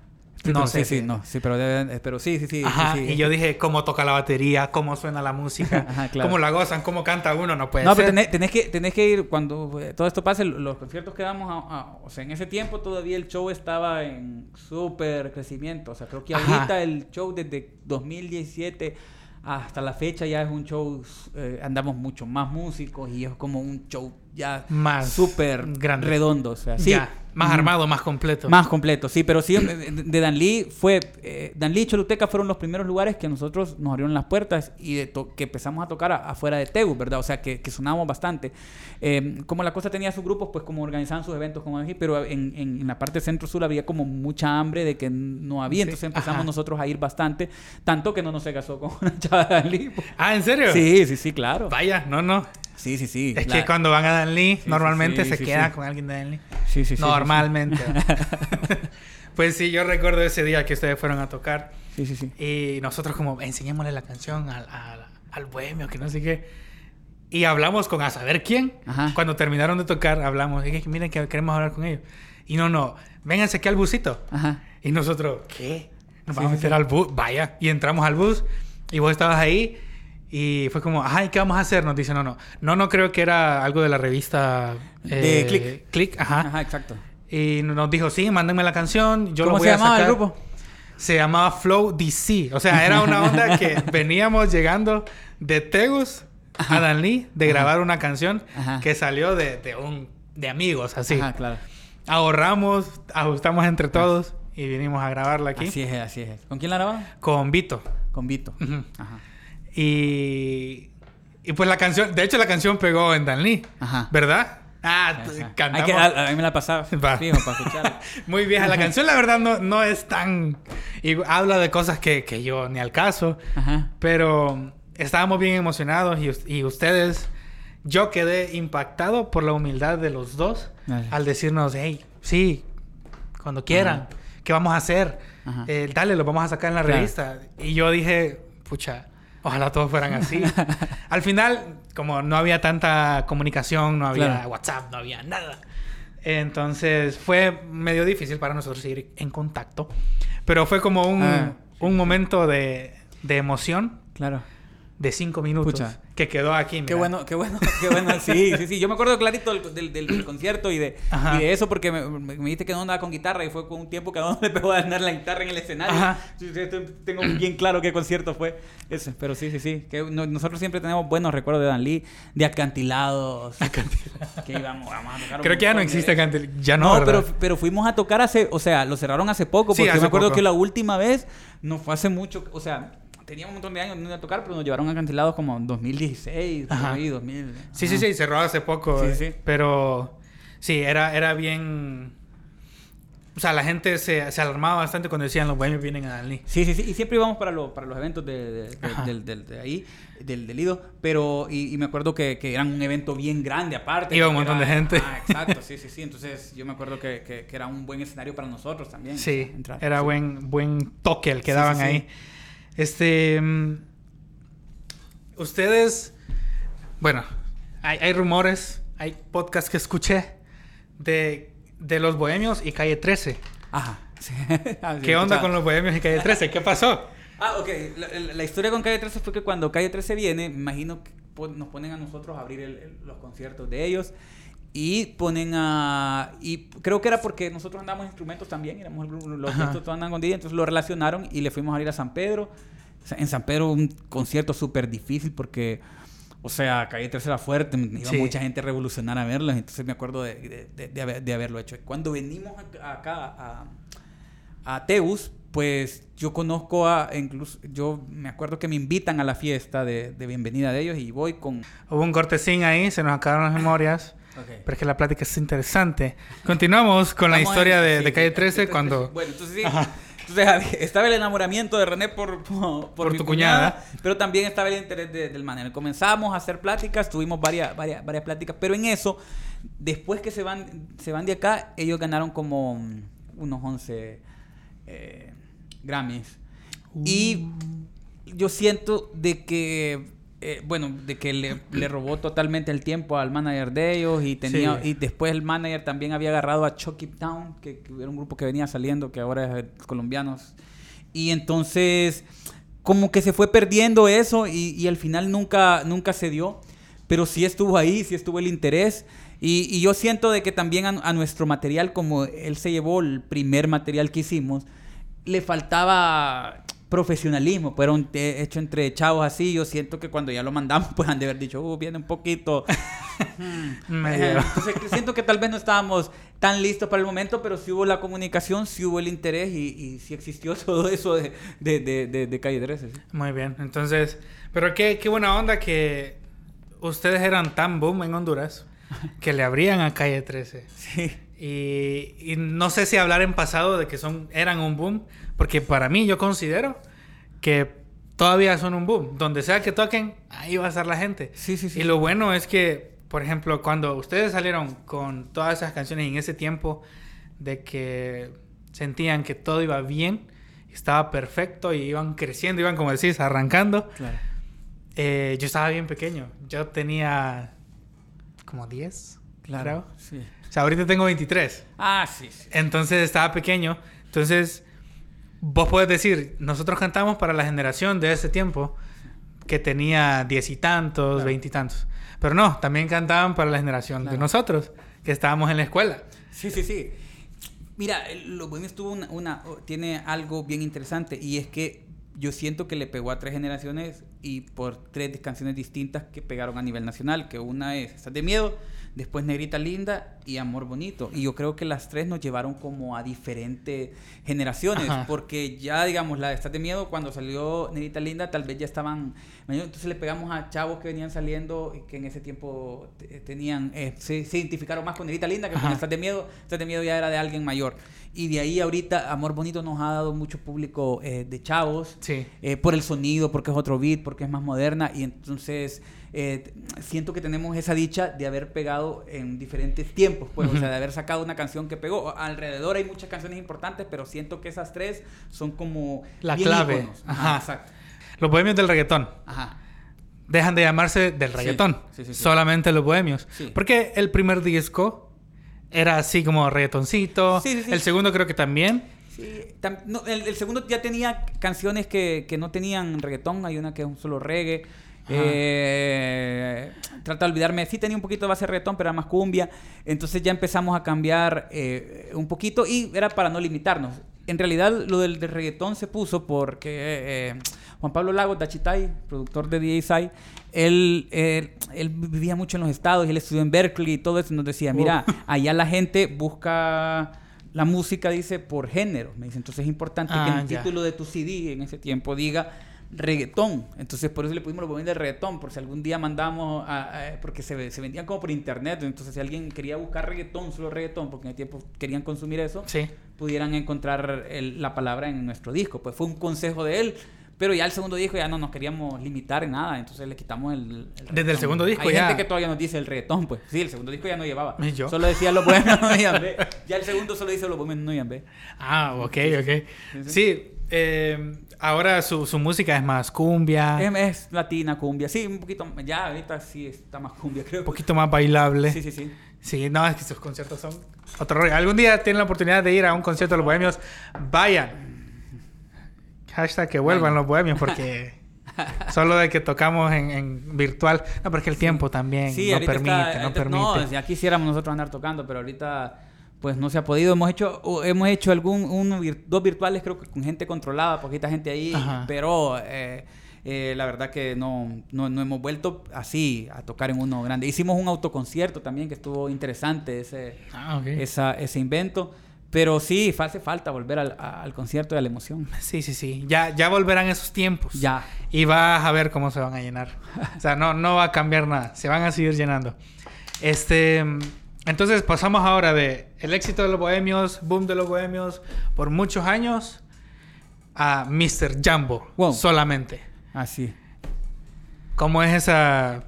Sí, No sé Sí, sí, no. Sí, pero, debe- pero sí, sí, sí. Ajá, sí, sí. y yo dije, cómo toca la batería, cómo suena la música, Ajá, claro. cómo la gozan, cómo canta uno, no puede No, ser. pero tenés, tenés que, tenés que ir cuando eh, todo esto pase, los conciertos que damos, a- a- o sea, en ese tiempo todavía el show estaba en súper crecimiento, o sea, creo que Ajá. ahorita el show desde 2017 hasta la fecha ya es un show, eh, andamos mucho más músicos y es como un show ya Más súper grande. redondo, o sea, sí. Ya, más armado, más completo. Más completo, sí, pero sí, de de Dan Lee fue, eh, Dan Lee y Choluteca fueron los primeros lugares que nosotros nos abrieron las puertas y de que empezamos a tocar afuera de Tegu, ¿verdad? O sea, que, que sonábamos bastante. Eh, como la cosa tenía sus grupos, pues como organizaban sus eventos, como dije, pero en, en- en la parte centro-sur había como mucha hambre de que no había, Sí, entonces empezamos ajá. nosotros a ir bastante, tanto que no nos se casó con una chava de Dan Lee. pues. Ah, ¿en serio? Sí, sí, sí, claro. Vaya, no, no. Sí, sí, sí. Es La- que cuando van a Dan Lee, sí, normalmente sí, se queda con alguien de Dan Lee. Sí, sí, sí, Normalmente. pues sí, yo recuerdo ese día que ustedes fueron a tocar Sí, sí, sí. y nosotros como enseñémosle la canción al, al, al bohemio, que no sé qué. Y hablamos con a saber quién. Ajá. Cuando terminaron de tocar, hablamos. Dije, miren que queremos hablar con ellos. Y no, no, vénganse aquí al busito. Ajá. Y nosotros, ¿qué? Nos vamos a meter al bus. Vaya. Y entramos al bus. Y vos estabas ahí. Y fue como, ajá, ¿y qué vamos a hacer? Nos dice, no, no. No, no creo que era algo de la revista... De Click. Click, ajá. Ajá, exacto. Y nos dijo, sí, mándenme la canción. Yo ¿Cómo lo voy se a llamaba el sacar". grupo? Se llamaba Flow DC. O sea, era una onda que veníamos llegando de Tegus a Danlí de grabar una canción Ajá. que salió de, de un de amigos, así. Ajá, claro. Ahorramos, ajustamos entre todos y vinimos a grabarla aquí Así es, así es. ¿Con quién la grababan? con Vito. Con Vito. Ajá. Y y pues la canción, de hecho la canción pegó en Danlí, Ajá. ¿verdad? Ah, Ajá. cantamos. que, a, a mí me la pasaba. Para escucharla. Muy vieja. La canción, la verdad, no, no es tan. Y habla de cosas que, que yo ni al caso. Ajá. Pero estábamos bien emocionados y, y ustedes. Yo quedé impactado por la humildad de los dos Dale. al decirnos, hey, sí, cuando quieran, ¿qué vamos a hacer? Ajá. Eh, dale, lo vamos a sacar en la Claro. revista. Y yo dije, pucha, ojalá todos fueran así. al final, como no había tanta comunicación, no había Claro. WhatsApp, no había nada. Entonces fue medio difícil para nosotros seguir en contacto. Pero fue como un, Ah. un momento de, de emoción Claro. de cinco minutos Pucha. Que quedó aquí. Qué mira. bueno, qué bueno, qué bueno. Sí, sí, sí. Yo me acuerdo clarito del, del, del- del concierto y de, y de eso porque me, me, me dijiste que no andaba con guitarra y fue con un tiempo que no le pegó a andar la guitarra en el escenario. Ajá. Sí, sí, tengo bien claro qué concierto fue ese. Pero sí, sí, sí. Que no- nosotros siempre tenemos buenos recuerdos de Dan Lee, de acantilados. que íbamos, vamos a tocar Creo que ya no existe. Cantel. Ya no, No, pero, pero fuimos a tocar hace, o sea, lo cerraron hace poco, Sí, porque yo hace me acuerdo poco. que la última vez no fue hace mucho, o sea, teníamos un montón de años no ir a tocar, pero nos llevaron a Cantilados como en 2016, por Ajá. ahí, 2000. Sí, sí, ajá. sí, cerró hace poco. Sí, eh, sí. Pero sí, era, era bien. O sea, la gente se, se alarmaba bastante cuando decían los bohemios vienen a Danlí. Sí, sí, sí, y siempre íbamos para, lo- para los eventos de, de- de- ahí, del, del Lido, pero, y, y me acuerdo que, que eran un evento bien grande aparte. Iba un montón era- de gente. Ah, exacto, sí, sí, sí, entonces yo me acuerdo que, que- que era un buen escenario para nosotros también. Sí, entrar. era Sí. buen, buen toque el que Sí, daban sí, sí. ahí. Este. mm, Ustedes. Bueno, hay, hay rumores, hay podcasts que escuché de, de los bohemios y calle 13. Ajá. sí. Ah, ¿Qué onda con los bohemios y calle 13? ¿Qué pasó? Ah, ok. La, la- la historia con Calle 13 fue que cuando Calle 13 viene, me imagino que nos ponen a nosotros a abrir el- el- los conciertos de ellos. Y ponen a... Y creo que era porque nosotros andamos instrumentos también, éramos los gestos todos andan con DJ, entonces lo relacionaron y le fuimos a ir a San Pedro. En San Pedro un concierto súper difícil porque... O sea, Calle 13 era fuerte, iba Sí. mucha gente a revolucionar a verlos, entonces me acuerdo de, de- de- de haber- de haberlo hecho. Cuando venimos acá- a, a Teus, pues yo conozco a, incluso, yo me acuerdo que me invitan a la fiesta de, de bienvenida de ellos y voy con... Hubo un cortesín ahí, se nos acabaron las memorias. Pero es que la plática es interesante. Continuamos con la historia de, de, Calle 13 cuando... Bueno, entonces sí. Entonces estaba el enamoramiento de René por, por, tu cuñada, pero también estaba el interés del manera. Comenzamos a hacer pláticas, tuvimos varias, varias, varias pláticas, pero en eso, después que se van, se van de acá, ellos ganaron como unos 11 eh, Grammys. Y uh. yo siento de que eh, bueno, de que le, robó totalmente el tiempo al manager de ellos y tenía y después el manager también había agarrado a Chucky Town, que, era un grupo que venía saliendo, que ahora es colombianos. Y entonces como que se fue perdiendo eso y, al final nunca, nunca se dio, pero sí estuvo ahí, sí estuvo el interés. Y, yo siento de que también a, nuestro material, como él se llevó el primer material que hicimos, le faltaba profesionalismo, pero un hecho entre chavos así, yo siento que cuando ya lo mandamos, pues han de haber dicho, uh, viene un poquito. Entonces, siento que tal vez no estábamos tan listos para el momento, pero sí hubo la comunicación, sí hubo el interés y, y sí existió todo eso de, de, de, de, Calle 13. Muy bien, entonces, pero qué, qué buena onda que ustedes eran tan boom en Honduras que le abrían a Calle 13. Sí. Y, y, no sé si hablar en pasado de que son eran un boom, porque para mí yo considero que todavía son un boom. Donde sea que toquen, ahí va a estar la gente. Sí, sí, sí. Y lo bueno es que, por ejemplo, cuando ustedes salieron con todas esas canciones en ese tiempo de que sentían que todo iba bien, estaba perfecto y iban creciendo, iban, como decís, arrancando. Claro. Eh, yo estaba bien pequeño. Yo tenía como 10. Claro. Sí. O sea, ahorita tengo 23. Ah, sí, sí. Entonces estaba pequeño. Entonces vos puedes decir, nosotros cantamos para la generación de ese tiempo que tenía diez y tantos, veinte y tantos. Pero no, también cantaban para la generación de nosotros, que estábamos en la escuela. Sí, sí, sí. Mira, lo bueno estuvo una, una, tiene algo bien interesante y es que yo siento que le pegó a tres generaciones y por tres canciones distintas que pegaron a nivel nacional, que una es Estás de Miedo, después Negrita Linda y Amor Bonito. Y yo creo que las tres nos llevaron como a diferentes generaciones, porque ya, digamos, la de Estás de Miedo, cuando salió Negrita Linda, tal vez ya estaban... Entonces le pegamos a chavos que venían saliendo y que en ese tiempo tenían... Eh, se, identificaron más con Negrita Linda que con Estás de Miedo. Estás de Miedo ya era de alguien mayor. Y de ahí ahorita Amor Bonito nos ha dado mucho público eh, de chavos. Sí. Eh, por el sonido, porque es otro beat, porque es más moderna. Y entonces eh, siento que tenemos esa dicha de haber pegado en diferentes tiempos, pues, o sea, de haber sacado una canción que pegó. Alrededor hay muchas canciones importantes, pero siento que esas tres son como... La clave. Ajá, exacto. Los bohemios del reggaetón. Ajá. Dejan de llamarse del reggaetón. solamente los bohemios. Porque el primer disco era así como reggaetoncito. El segundo creo que también. Sí, el, segundo ya tenía canciones que, que, no tenían reggaetón. Hay una que es un solo reggae. Eh, trata de olvidarme, sí tenía un poquito de base de reggaetón, pero era más cumbia. Entonces ya empezamos a cambiar eh, un poquito y era para no limitarnos. En realidad lo del, reggaetón se puso porque eh, Juan Pablo Lagos, Dachitay, productor de DJ él, él, vivía mucho en los estados él estudió en Berkeley y todo eso. Nos decía, mira, allá la gente busca la música, dice, por género. Me dice, entonces es importante que ah, el título de tu CD en ese tiempo diga reggaetón. Entonces, por eso le pusimos los de reggaetón, por si algún día mandamos, a, porque se, se, vendían como por internet. Entonces, si alguien quería buscar reggaetón, solo reggaetón, porque en el tiempo querían consumir eso, pudieran encontrar la palabra en nuestro disco. Pues fue un consejo de él. Pero ya el segundo disco ya no nos queríamos limitar en nada, entonces le quitamos el, Desde el segundo disco Hay gente que todavía nos dice el reggaetón, pues. Sí, el segundo disco ya no llevaba. Solo decía los bohemios no B. Ya el segundo solo dice los bohemios no B. Ah, ok, ok. Sí, eh, ahora su, su, música es más cumbia. Es, latina, cumbia. Sí, un poquito. Ya ahorita sí está más cumbia, creo. Un poquito más bailable. Sí, sí, sí. Sí, no, es que sus conciertos son otro rollo. Algún día tienen la oportunidad de ir a un concierto de los bohemios, vayan. Hashtag que vuelvan los bohemios porque solo de que tocamos en, en virtual. No, porque el tiempo también no permite, no permite. No, ya quisiéramos nosotros andar tocando, pero ahorita pues no se ha podido. Hemos hecho, hemos hecho algún, uno, dos virtuales, creo que con gente controlada, poquita gente ahí, pero eh, eh, la verdad que no, no, hemos vuelto así a tocar en uno grande. Hicimos un autoconcierto también que estuvo interesante ese, ah, esa, ese invento. Pero sí, hace falta volver al, al, concierto y a la emoción. Sí, sí, sí. Ya, ya volverán esos tiempos. Ya. Y vas a ver cómo se van a llenar. o sea, no, no va a cambiar nada. Se van a seguir llenando. Este. Entonces pasamos ahora de el éxito de los bohemios, boom de los bohemios por muchos años a Mr. Jumbo solamente. Así. ¿Cómo es esa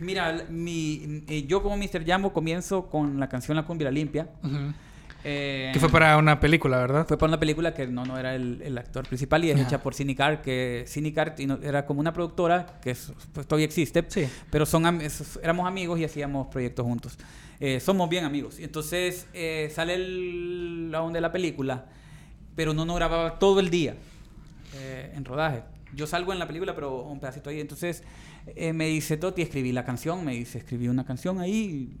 Mira, mi, eh, yo como Mr. Jumbo comienzo con la canción La Cumbia Limpia. Eh, que fue para una película, ¿verdad? Fue para una película que no, no era el, actor principal y es hecha por Cinecar, que Cinecar era como una productora que pues, todavía existe, sí. pero son éramos amigos y hacíamos proyectos juntos. Eh, somos bien amigos. Entonces sale el aún de la película, pero no nos grababa todo el día en rodaje. Yo salgo en la película, pero un pedacito ahí. Entonces eh, me dice Toti, escribí la canción, me dice, escribí una canción ahí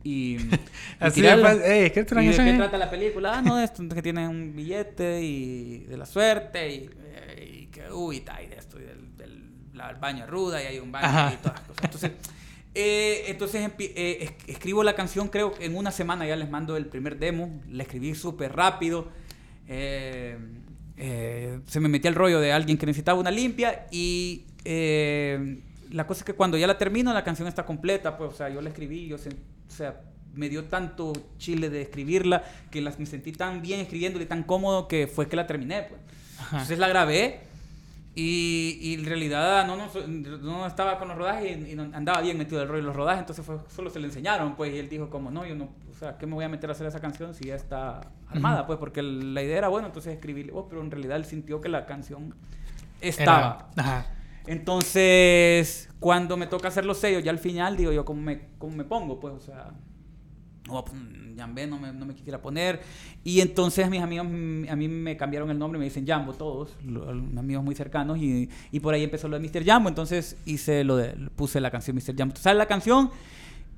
y... Así de ¿de qué trata la película? Ah, no, esto que tiene un billete y de la suerte y, eh, que, uy, y de esto, y del, del baño ruda y hay un baño y todas las cosas. Entonces... Eh, entonces escribo la canción, creo que en una semana ya les mando el primer demo, la escribí súper rápido. se me metía el rollo de alguien que necesitaba una limpia y la cosa es que cuando ya la termino, la canción está completa, pues, o sea, yo la escribí, yo, o sea, me dio tanto chile de escribirla que me sentí tan bien escribiéndola y tan cómodo que fue que la terminé, pues. Entonces la grabé y, y, en realidad no, no, no, estaba con los rodajes y, no, andaba bien metido el rollo de los rodajes, entonces fue, solo se le enseñaron, pues, y él dijo como, no, yo no, o sea, ¿qué me voy a meter a hacer esa canción si ya está armada? Pues, porque la idea era, bueno, entonces escribirle, oh, pero en realidad él sintió que la canción estaba. Ajá. Entonces, cuando me toca hacer los sellos, ya al final digo yo, ¿cómo me, cómo me pongo? Pues, o sea, oh, pues, Jambé no me, no me quisiera poner. Y entonces mis amigos a mí me cambiaron el nombre, me dicen Jambo todos, amigos muy cercanos, y, y, por ahí empezó lo de Mr. Jambo. Entonces hice lo de, puse la canción Mr. Jambo. Sale la canción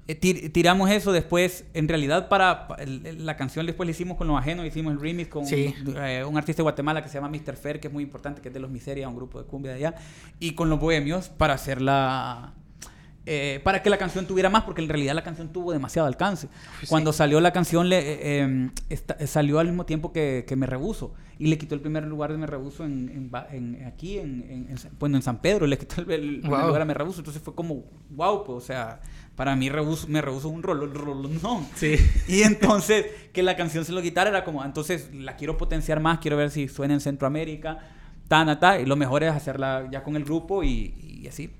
eh, tiramos eso después, en realidad para, la canción después la hicimos con los ajenos, hicimos el remix con eh, un artista de Guatemala que se llama Mr. Fer, que es muy importante, que es de los Miseria, un grupo de cumbia de allá, y con los bohemios para hacerla... Eh, para que la canción tuviera más, porque en realidad la canción tuvo demasiado alcance. Cuando salió la canción, le, em, salió al mismo tiempo que, Me Rebuso, y le quitó el primer lugar de Me Rebuso en, en, aquí, en, bueno, en San Pedro, le quitó el, primer lugar a Me Rebuso, entonces fue como, wow, pues, o sea, para mí me rehuso un rolo, no. Sí. Y entonces que la canción se lo quitara era como, entonces la quiero potenciar más, quiero ver si suena en Centroamérica, ta, ta, y lo mejor es hacerla ya con el grupo y, así.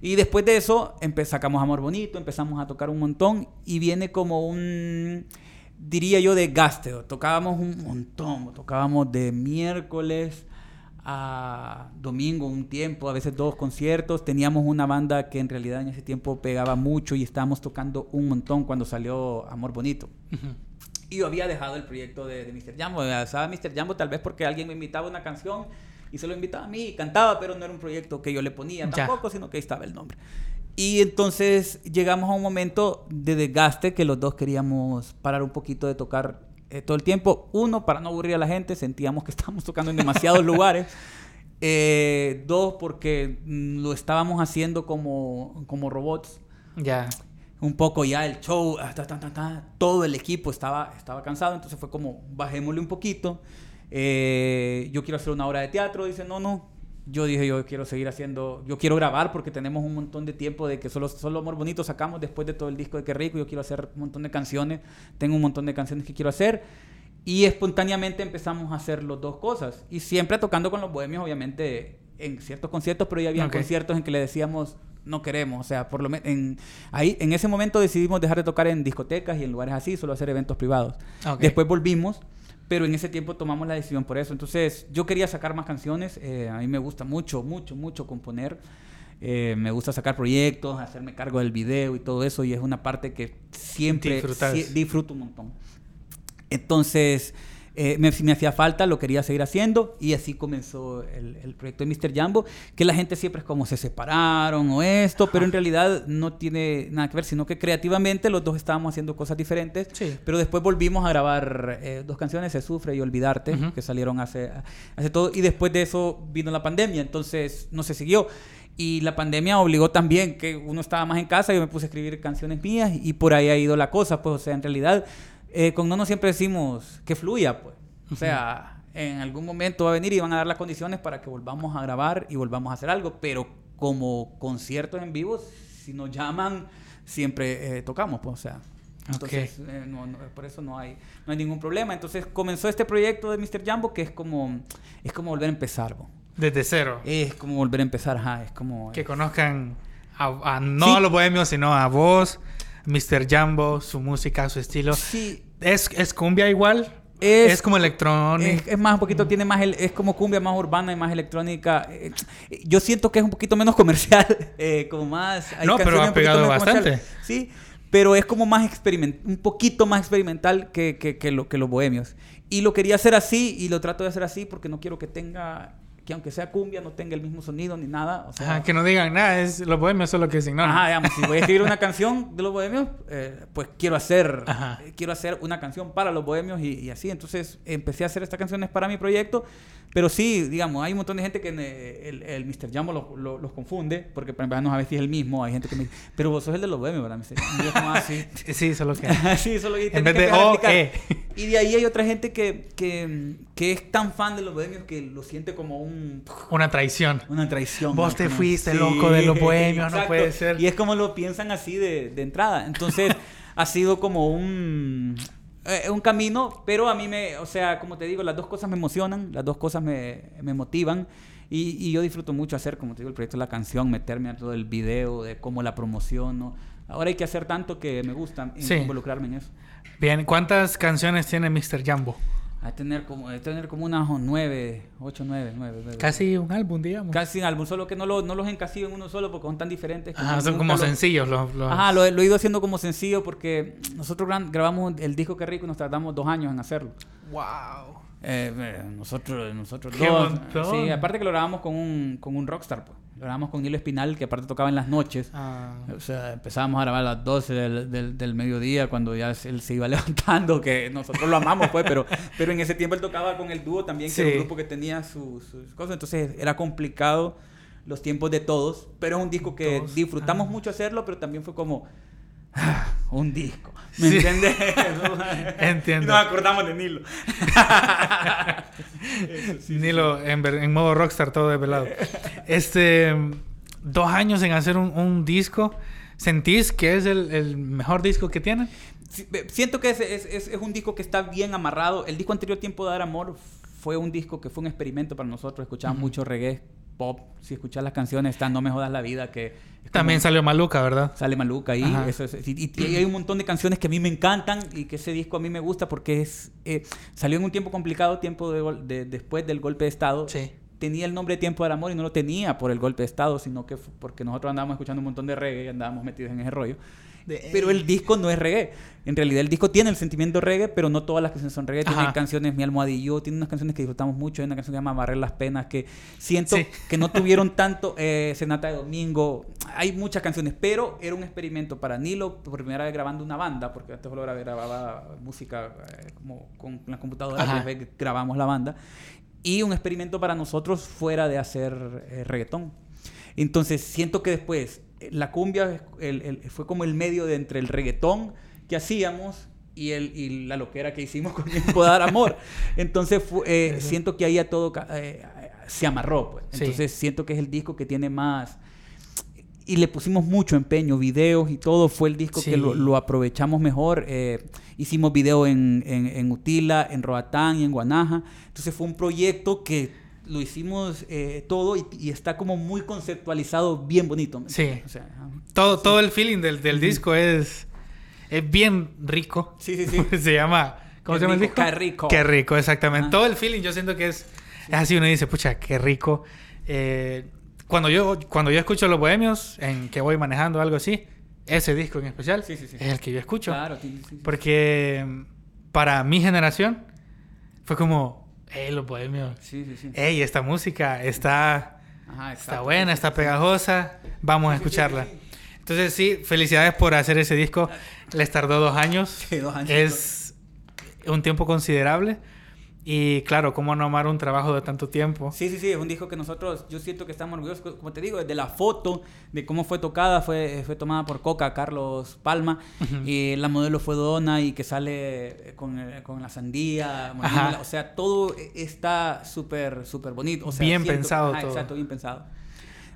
Y después de eso sacamos Amor Bonito, empezamos a tocar un montón y viene como un, diría yo, de gaste. Tocábamos un montón, tocábamos de miércoles a domingo un tiempo, a veces dos conciertos. Teníamos una banda que en realidad en ese tiempo pegaba mucho y estábamos tocando un montón cuando salió Amor Bonito. Y yo había dejado el proyecto de, de Mr. Jambo. Estaba Mr. Jambo tal vez porque alguien me invitaba una canción y se lo invitaba a mí y cantaba, pero no era un proyecto que yo le ponía tampoco, sino que ahí estaba el nombre. Y entonces llegamos a un momento de desgaste que los dos queríamos parar un poquito de tocar eh, todo el tiempo. Uno, para no aburrir a la gente, sentíamos que estábamos tocando en demasiados lugares. Eh, dos, porque mm, lo estábamos haciendo como, como robots. Ya. Un poco ya el show, ah, todo el equipo estaba, estaba cansado, entonces fue como, bajémosle un poquito. Eh, yo quiero hacer una obra de teatro, dice, no, no, yo dije, yo quiero seguir haciendo, yo quiero grabar porque tenemos un montón de tiempo de que solo, solo Amor Bonito sacamos después de todo el disco de Qué Rico, yo quiero hacer un montón de canciones, tengo un montón de canciones que quiero hacer y espontáneamente empezamos a hacer las dos cosas y siempre tocando con los bohemios, obviamente en ciertos conciertos, pero ya había conciertos en que le decíamos, no queremos, o sea, por lo menos en, ahí, en ese momento decidimos dejar de tocar en discotecas y en lugares así, solo hacer eventos privados. Después volvimos pero en ese tiempo tomamos la decisión por eso. Entonces, yo quería sacar más canciones, eh, a mí me gusta mucho, mucho, mucho componer. Eh, me gusta sacar proyectos, hacerme cargo del video y todo eso, y es una parte que siempre disfruto un montón. Entonces, eh, me, me, hacía falta, lo quería seguir haciendo y así comenzó el, el, proyecto de Mr. Jambo, que la gente siempre es como se separaron o esto, pero en realidad no tiene nada que ver, sino que creativamente los dos estábamos haciendo cosas diferentes, pero después volvimos a grabar eh, dos canciones, Se Sufre y Olvidarte, que salieron hace, hace todo, y después de eso vino la pandemia, entonces no se siguió. Y la pandemia obligó también que uno estaba más en casa, yo me puse a escribir canciones mías y por ahí ha ido la cosa, pues o sea, en realidad eh, con Nono siempre decimos que fluya, pues. O sea, en algún momento va a venir y van a dar las condiciones para que volvamos a grabar y volvamos a hacer algo, pero como conciertos en vivo, si nos llaman, siempre eh, tocamos, pues, o sea. Entonces, eh, no, no, por eso no hay, no hay ningún problema. Entonces comenzó este proyecto de Mr. Jumbo que es como, es como volver a empezar. bo. Desde cero. Es como volver a empezar, ajá, es como... Que conozcan a, a- no Sí. a los bohemios, sino a vos, Mr. Jumbo, su música, su estilo. Sí, ¿Es, es cumbia igual? Es- Es, como electrónica. Es, es más, un poquito, tiene más, el- es como cumbia más urbana y más electrónica. Eh, yo siento que es un poquito menos comercial, eh, como más... hay No, pero ha pegado bastante. Sí, pero es como más experimental, un poquito más experimental que, que, que lo, que los bohemios. Y lo quería hacer así y lo trato de hacer así porque no quiero que tenga, que aunque sea cumbia, no tenga el mismo sonido ni nada. O sea, Ajá, que no digan nada, es los bohemios solo que signoran. Ajá, digamos, si voy a escribir una canción de los bohemios, eh, pues quiero hacer, eh, quiero hacer una canción para los bohemios y, y así. Entonces empecé a hacer estas canciones para mi proyecto. Pero sí, digamos, hay un montón de gente que eh, el, el Mr. Lo- los confunde, porque para empezar no sabes si es el mismo. Hay gente que me dice, pero vos sos el de los bohemios, ¿verdad? Y yo como así. Sí, solo que. sí, solo y En vez que de empezar a O, explicar. E. Y de ahí hay otra gente que, que, que es tan fan de los bohemios que lo siente como un Una traición. una traición. Vos te Como- fuiste, loco, de los bohemios, no puede ser. Y es como lo piensan así de, de entrada. Entonces, ha sido como un, eh, un camino, pero a mí me, o sea, como te digo, las dos cosas me emocionan, las dos cosas me, me motivan. Y, y yo disfruto mucho hacer, como te digo, el proyecto de la canción, meterme a todo el video, de cómo la promociono. Ahora hay que hacer tanto que me gusta Sí. involucrarme en eso. Bien, ¿cuántas canciones tiene Mr. Jumbo? A tener como, a tener como unas nueve, ocho, nueve, nueve. nueve. Casi un álbum, digamos. Casi un álbum, solo que no, lo, no los encasillo en uno solo porque son tan diferentes. que Ajá, son como lo- sencillos los. los- Ajá, lo, lo he ido haciendo como sencillo porque nosotros grabamos el disco Que Rico y nos tardamos dos años en hacerlo. Wow. Eh, eh, nosotros, nosotros ¡Qué dos. montón! Sí, aparte que lo grabamos con un, con un rockstar, pues. Grabamos con Nilo Espinal, que aparte tocaba en las noches. Ah, O sea, empezábamos a grabar a las 12 del, del, del mediodía cuando ya él se iba levantando, que nosotros lo amamos, pues, pero, pero en ese tiempo él tocaba con el dúo también, que era un grupo que tenía sus, sus cosas, entonces era complicado los tiempos de todos, pero es un disco que Todos, disfrutamos ah. mucho hacerlo, pero también fue como un disco, ¿me Sí. entiendes? Entiendo. Y nos acordamos de Nilo. Nilo en, modo rockstar, todo desvelado. Este. Dos años en hacer un, un disco. ¿Sentís que es el, el mejor disco que tienen? Siento que es, es, es, es un disco que está bien amarrado. El disco anterior, Tiempo de Dar Amor, fue un disco que fue un experimento para nosotros. Escuchábamos mucho reggae, pop. Si escuchas las canciones, está No Me Jodas la Vida, que... como- También salió Maluca, ¿verdad? Sale Maluca ahí. Eso es- y, y hay un montón de canciones que a mí me encantan y que ese disco a mí me gusta porque es eh, salió en un tiempo complicado, tiempo de, después del golpe de Estado. Sí. Tenía el nombre de Tiempo del Amor y no lo tenía por el golpe de Estado, sino que porque nosotros andábamos escuchando un montón de reggae y andábamos metidos en ese rollo. Pero el disco no es reggae. En realidad el disco tiene el sentimiento reggae, pero no todas las canciones son reggae. Tiene canciones Mi Almohadillo, tiene unas canciones que disfrutamos mucho. Hay una canción que se llama Barrer las Penas, que siento Sí. que no tuvieron tanto eh, Senata de Domingo. Hay muchas canciones, pero era un experimento para Nilo, por primera vez grabando una banda, porque antes solo grababa, música eh, como con la computadora, Ajá. después grabamos la banda. Y un experimento para nosotros fuera de hacer eh, reggaetón. Entonces siento que después la cumbia es- el- el- fue como el medio de entre el reggaetón que hacíamos y, el, y la loquera que hicimos con Tiempo de Dar Amor. Entonces eh, siento que ahí a todo eh, se amarró. Pues. Sí. Entonces siento que es el disco que tiene más... Y le pusimos mucho empeño, videos y todo. Fue el disco Sí. que lo, lo aprovechamos mejor. Eh, hicimos video en, en, en Utila, en Roatán y en Guanaja. Entonces fue un proyecto que lo hicimos eh, todo y, y está como muy conceptualizado, bien bonito. ¿me Sí. O sea. Todo, todo el feeling del, del disco es, es bien rico. Sí, sí, sí. se llama. ¿Cómo Qué se llama el disco? qué rico. Qué rico, exactamente. Todo el feeling yo siento que es, es así. Uno dice, pucha, qué rico. Eh, cuando, yo, cuando yo escucho Los Bohemios, en que voy manejando algo así, ese disco en especial Sí, sí, sí. es el que yo escucho. Claro, sí, sí, sí. Porque mm, para mi generación fue como, hey, Los Bohemios. Sí, sí, sí. Hey, esta música está, Ajá, está buena, está pegajosa. Vamos a escucharla. Entonces, sí, felicidades por hacer ese disco. Les tardó dos años. Sí, dos años. Es un tiempo considerable. Y claro, ¿cómo no amar un trabajo de tanto tiempo? Sí, sí, sí, es un disco que nosotros, yo siento que estamos orgullosos, como te digo, desde la foto, de cómo fue tocada, fue, fue tomada por Coca, Carlos Palma, y la modelo fue Donna y que sale con, eh, con la sandía, o sea, todo está súper, súper bonito. O sea, bien pensado todo. Exacto, bien pensado.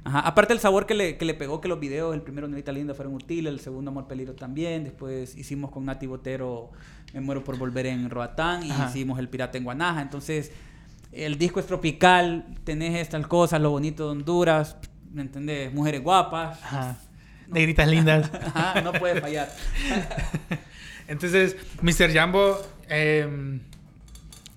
Ajá. Aparte el sabor que le, que le pegó que los videos, el primero Nevita Linda fueron útiles, el segundo Amor Peligro también, después hicimos con Nati Botero Me Muero por Volver en Roatán y hicimos El Pirata en Guanaja, entonces el disco es tropical, tenés estas cosas, lo bonito de Honduras, ¿me entendés? Mujeres guapas. Ajá. Negritas lindas. Ajá, no puede fallar. entonces, Mr. Jambo... Eh,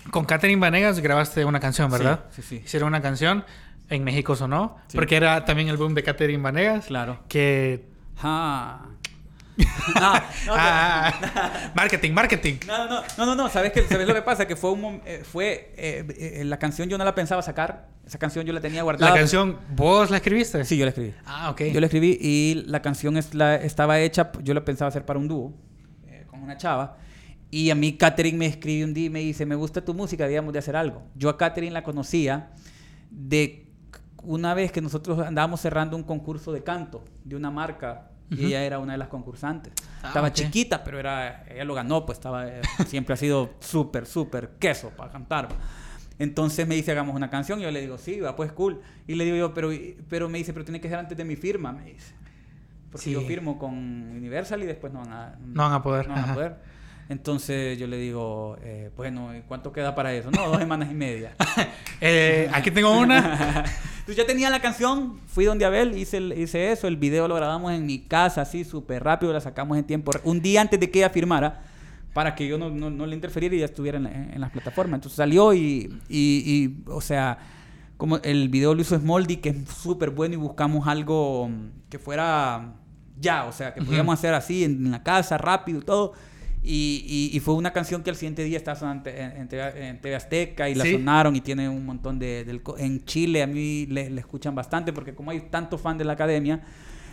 con Catherine Vanegas grabaste una canción, ¿verdad? Sí, sí, sí. Hicieron una canción en México sonó. Porque era también el boom de Catherine Vanegas. Claro. Que. Ah. ah, marketing, marketing. No, no, no, no, no, ¿Sabes, qué? ¿Sabes lo que pasa? Que fue un eh, fue eh, eh, la canción yo no la pensaba sacar. Esa canción yo la tenía guardada. ¿La canción vos la escribiste? Sí, yo la escribí. Ah, ok. Yo la escribí y la canción es la, estaba hecha, yo la pensaba hacer para un dúo con una chava. Y a mí Catherine me escribe un día y me dice, me gusta tu música, debíamos de hacer algo. Yo a Catherine la conocía de una vez que nosotros andábamos cerrando un concurso de canto de una marca y ella era una de las concursantes. Ah, estaba chiquita, pero era ella lo ganó, pues estaba eh, siempre ha sido súper, súper queso para cantar. Entonces me dice, hagamos una canción. Y yo le digo, sí, va, pues cool. Y le digo yo, pero, pero me dice, pero tiene que ser antes de mi firma, me dice. Porque yo firmo con Universal y después no van a, no van a poder. No van a poder. Entonces yo le digo, eh, bueno, ¿cuánto queda para eso? No, dos semanas y media. Eh, aquí tengo una. Entonces ya tenía la canción, fui donde Abel, hice, hice eso, el video lo grabamos en mi casa, así súper rápido, la sacamos en tiempo, un día antes de que ella firmara, para que yo no, no, le interferiera y ya estuviera en, las plataformas. Entonces salió y, y, o sea, como el video lo hizo Smoldy, que es súper bueno y buscamos algo que fuera ya, o sea, que podíamos hacer así en, la casa, rápido y todo. Y, y, fue una canción que al siguiente día estaba en, en, TV, Azteca y la sonaron y tiene un montón de... en Chile a mí le, escuchan bastante porque como hay tanto fan de la academia,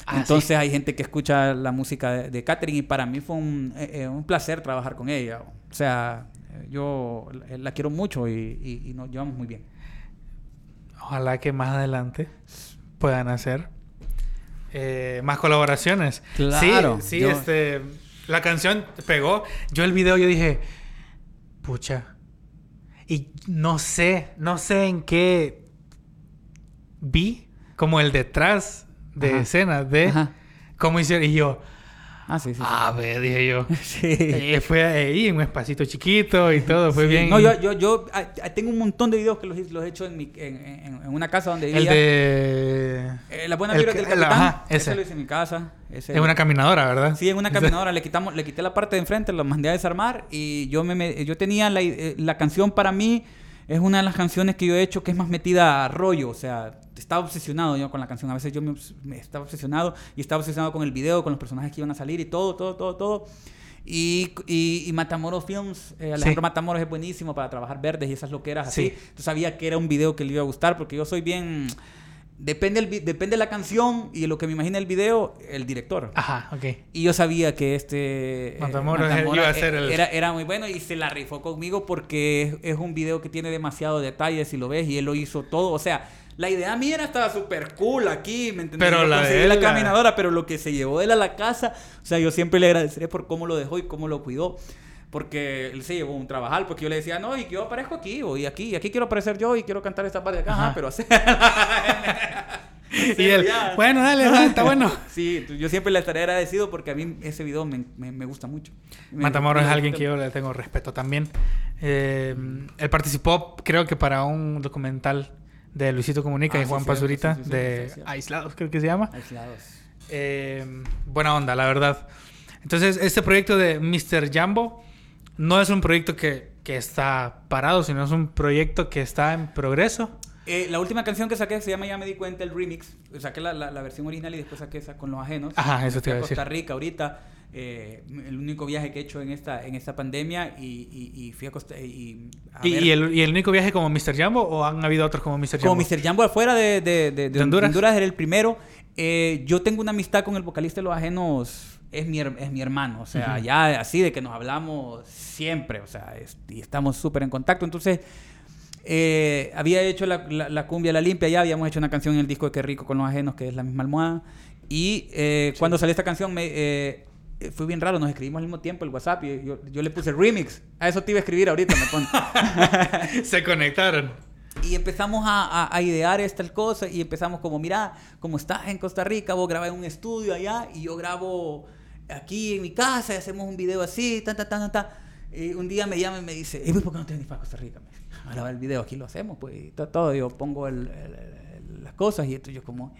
ah, entonces hay gente que escucha la música de, de Catherine y para mí fue un, eh, eh, un, placer trabajar con ella. O sea, yo la quiero mucho y, y, nos llevamos muy bien. Ojalá que más adelante puedan hacer eh, más colaboraciones. Claro. Sí, sí este la canción pegó. Yo el video yo dije, pucha. Y no sé, no sé en qué vi como el detrás de escena de cómo hicieron. Y yo, Ah, sí, sí. A ver, dije yo. sí. Eh, fue ahí en un espacito chiquito y todo, fue bien. No, yo, yo, yo ah, tengo un montón de videos que los, los he hecho en, mi, en, en, una casa donde vivía. El de... La buena vibra del capitán. ajá, ese. ese. lo hice en mi casa. Ese, en una caminadora, ¿verdad? Sí, en una caminadora. le quitamos, le quité la parte de enfrente, lo mandé a desarmar y yo, me, yo tenía la, eh, la canción para mí es una de las canciones que yo he hecho que es más metida a rollo, o sea, estaba obsesionado yo con la canción, a veces yo me, estaba obsesionado y estaba obsesionado con el video, con los personajes que iban a salir y todo, todo, todo, todo. Y, y, Matamoros Films, eh, Alejandro Matamoros es buenísimo para trabajar verdes y esas loqueras así. Entonces sabía que era un video que le iba a gustar porque yo soy bien Depende, el, depende de la canción y de lo que me imagina el video, el director. Ajá, ok. Y yo sabía que este... Eh, Matamoros, iba a ser el... era, era muy bueno y se la rifó conmigo porque es, un video que tiene demasiados detalles, si lo ves, y él lo hizo todo. O sea, la idea mía era estaba súper cool aquí, ¿me entiendes? Pero la, de la caminadora, pero lo que se llevó de él a la casa, o sea, yo siempre le agradeceré por cómo lo dejó y cómo lo cuidó porque él se llevó un trabajar, porque yo le decía, no, y yo aparezco aquí, o y aquí, y aquí quiero aparecer yo, y quiero cantar esta parte de acá, pero hacer... y él, bueno, dale, está bueno. sí, yo siempre le estaré agradecido porque a mí ese video me, me, gusta mucho. Matamoros es alguien que yo le tengo respeto también. Eh, él participó, creo que para un documental de Luisito Comunica ah, y Juan Pazurita, de Aislados, creo que se llama. Aislados. Eh, buena onda, la verdad. Entonces, este proyecto de Mr. Jambo no es un proyecto que, está parado, sino es un proyecto que está en progreso. Eh, la última canción que saqué se llama Ya me di cuenta, el remix. Saqué la, la, la versión original y después saqué esa con los ajenos. Ajá, eso te iba a decir. Costa Rica ahorita. eh, el único viaje que he hecho en esta, en esta pandemia y, y, y fui a Costa y, a ¿Y, el, ¿Y el único viaje como Mr. Jambo o han habido otros como Mr. Jambo? como Mr. Jambo afuera de, de, de, ¿De Honduras? era el primero. Eh, yo tengo una amistad con el vocalista de Los Ajenos, es mi, es mi hermano, o sea, ya así de que nos hablamos siempre, o sea, es- y estamos súper en contacto. Entonces, eh, había hecho la, la- la cumbia La Limpia, ya habíamos hecho una canción en el disco de Qué Rico con Los Ajenos, que es la misma almohada. Y eh, cuando salió esta canción, me, eh, eh, fue bien raro, nos escribimos al mismo tiempo el WhatsApp y yo, yo le puse remix. A eso te iba a escribir ahorita, me pone. Se conectaron. Y empezamos a, a- a idear esta cosa y empezamos como, mira, como estás en Costa Rica, vos grabás en un estudio allá y yo grabo aquí en mi casa y hacemos un video así, ta, ta, ta, ta, ta. Y un día me llama y me dice, "Ey, ¿por qué no te venís para Costa Rica? Me dice, a grabar el video, aquí lo hacemos, pues, y to- todo, yo pongo el- el- el- las cosas y esto yo como,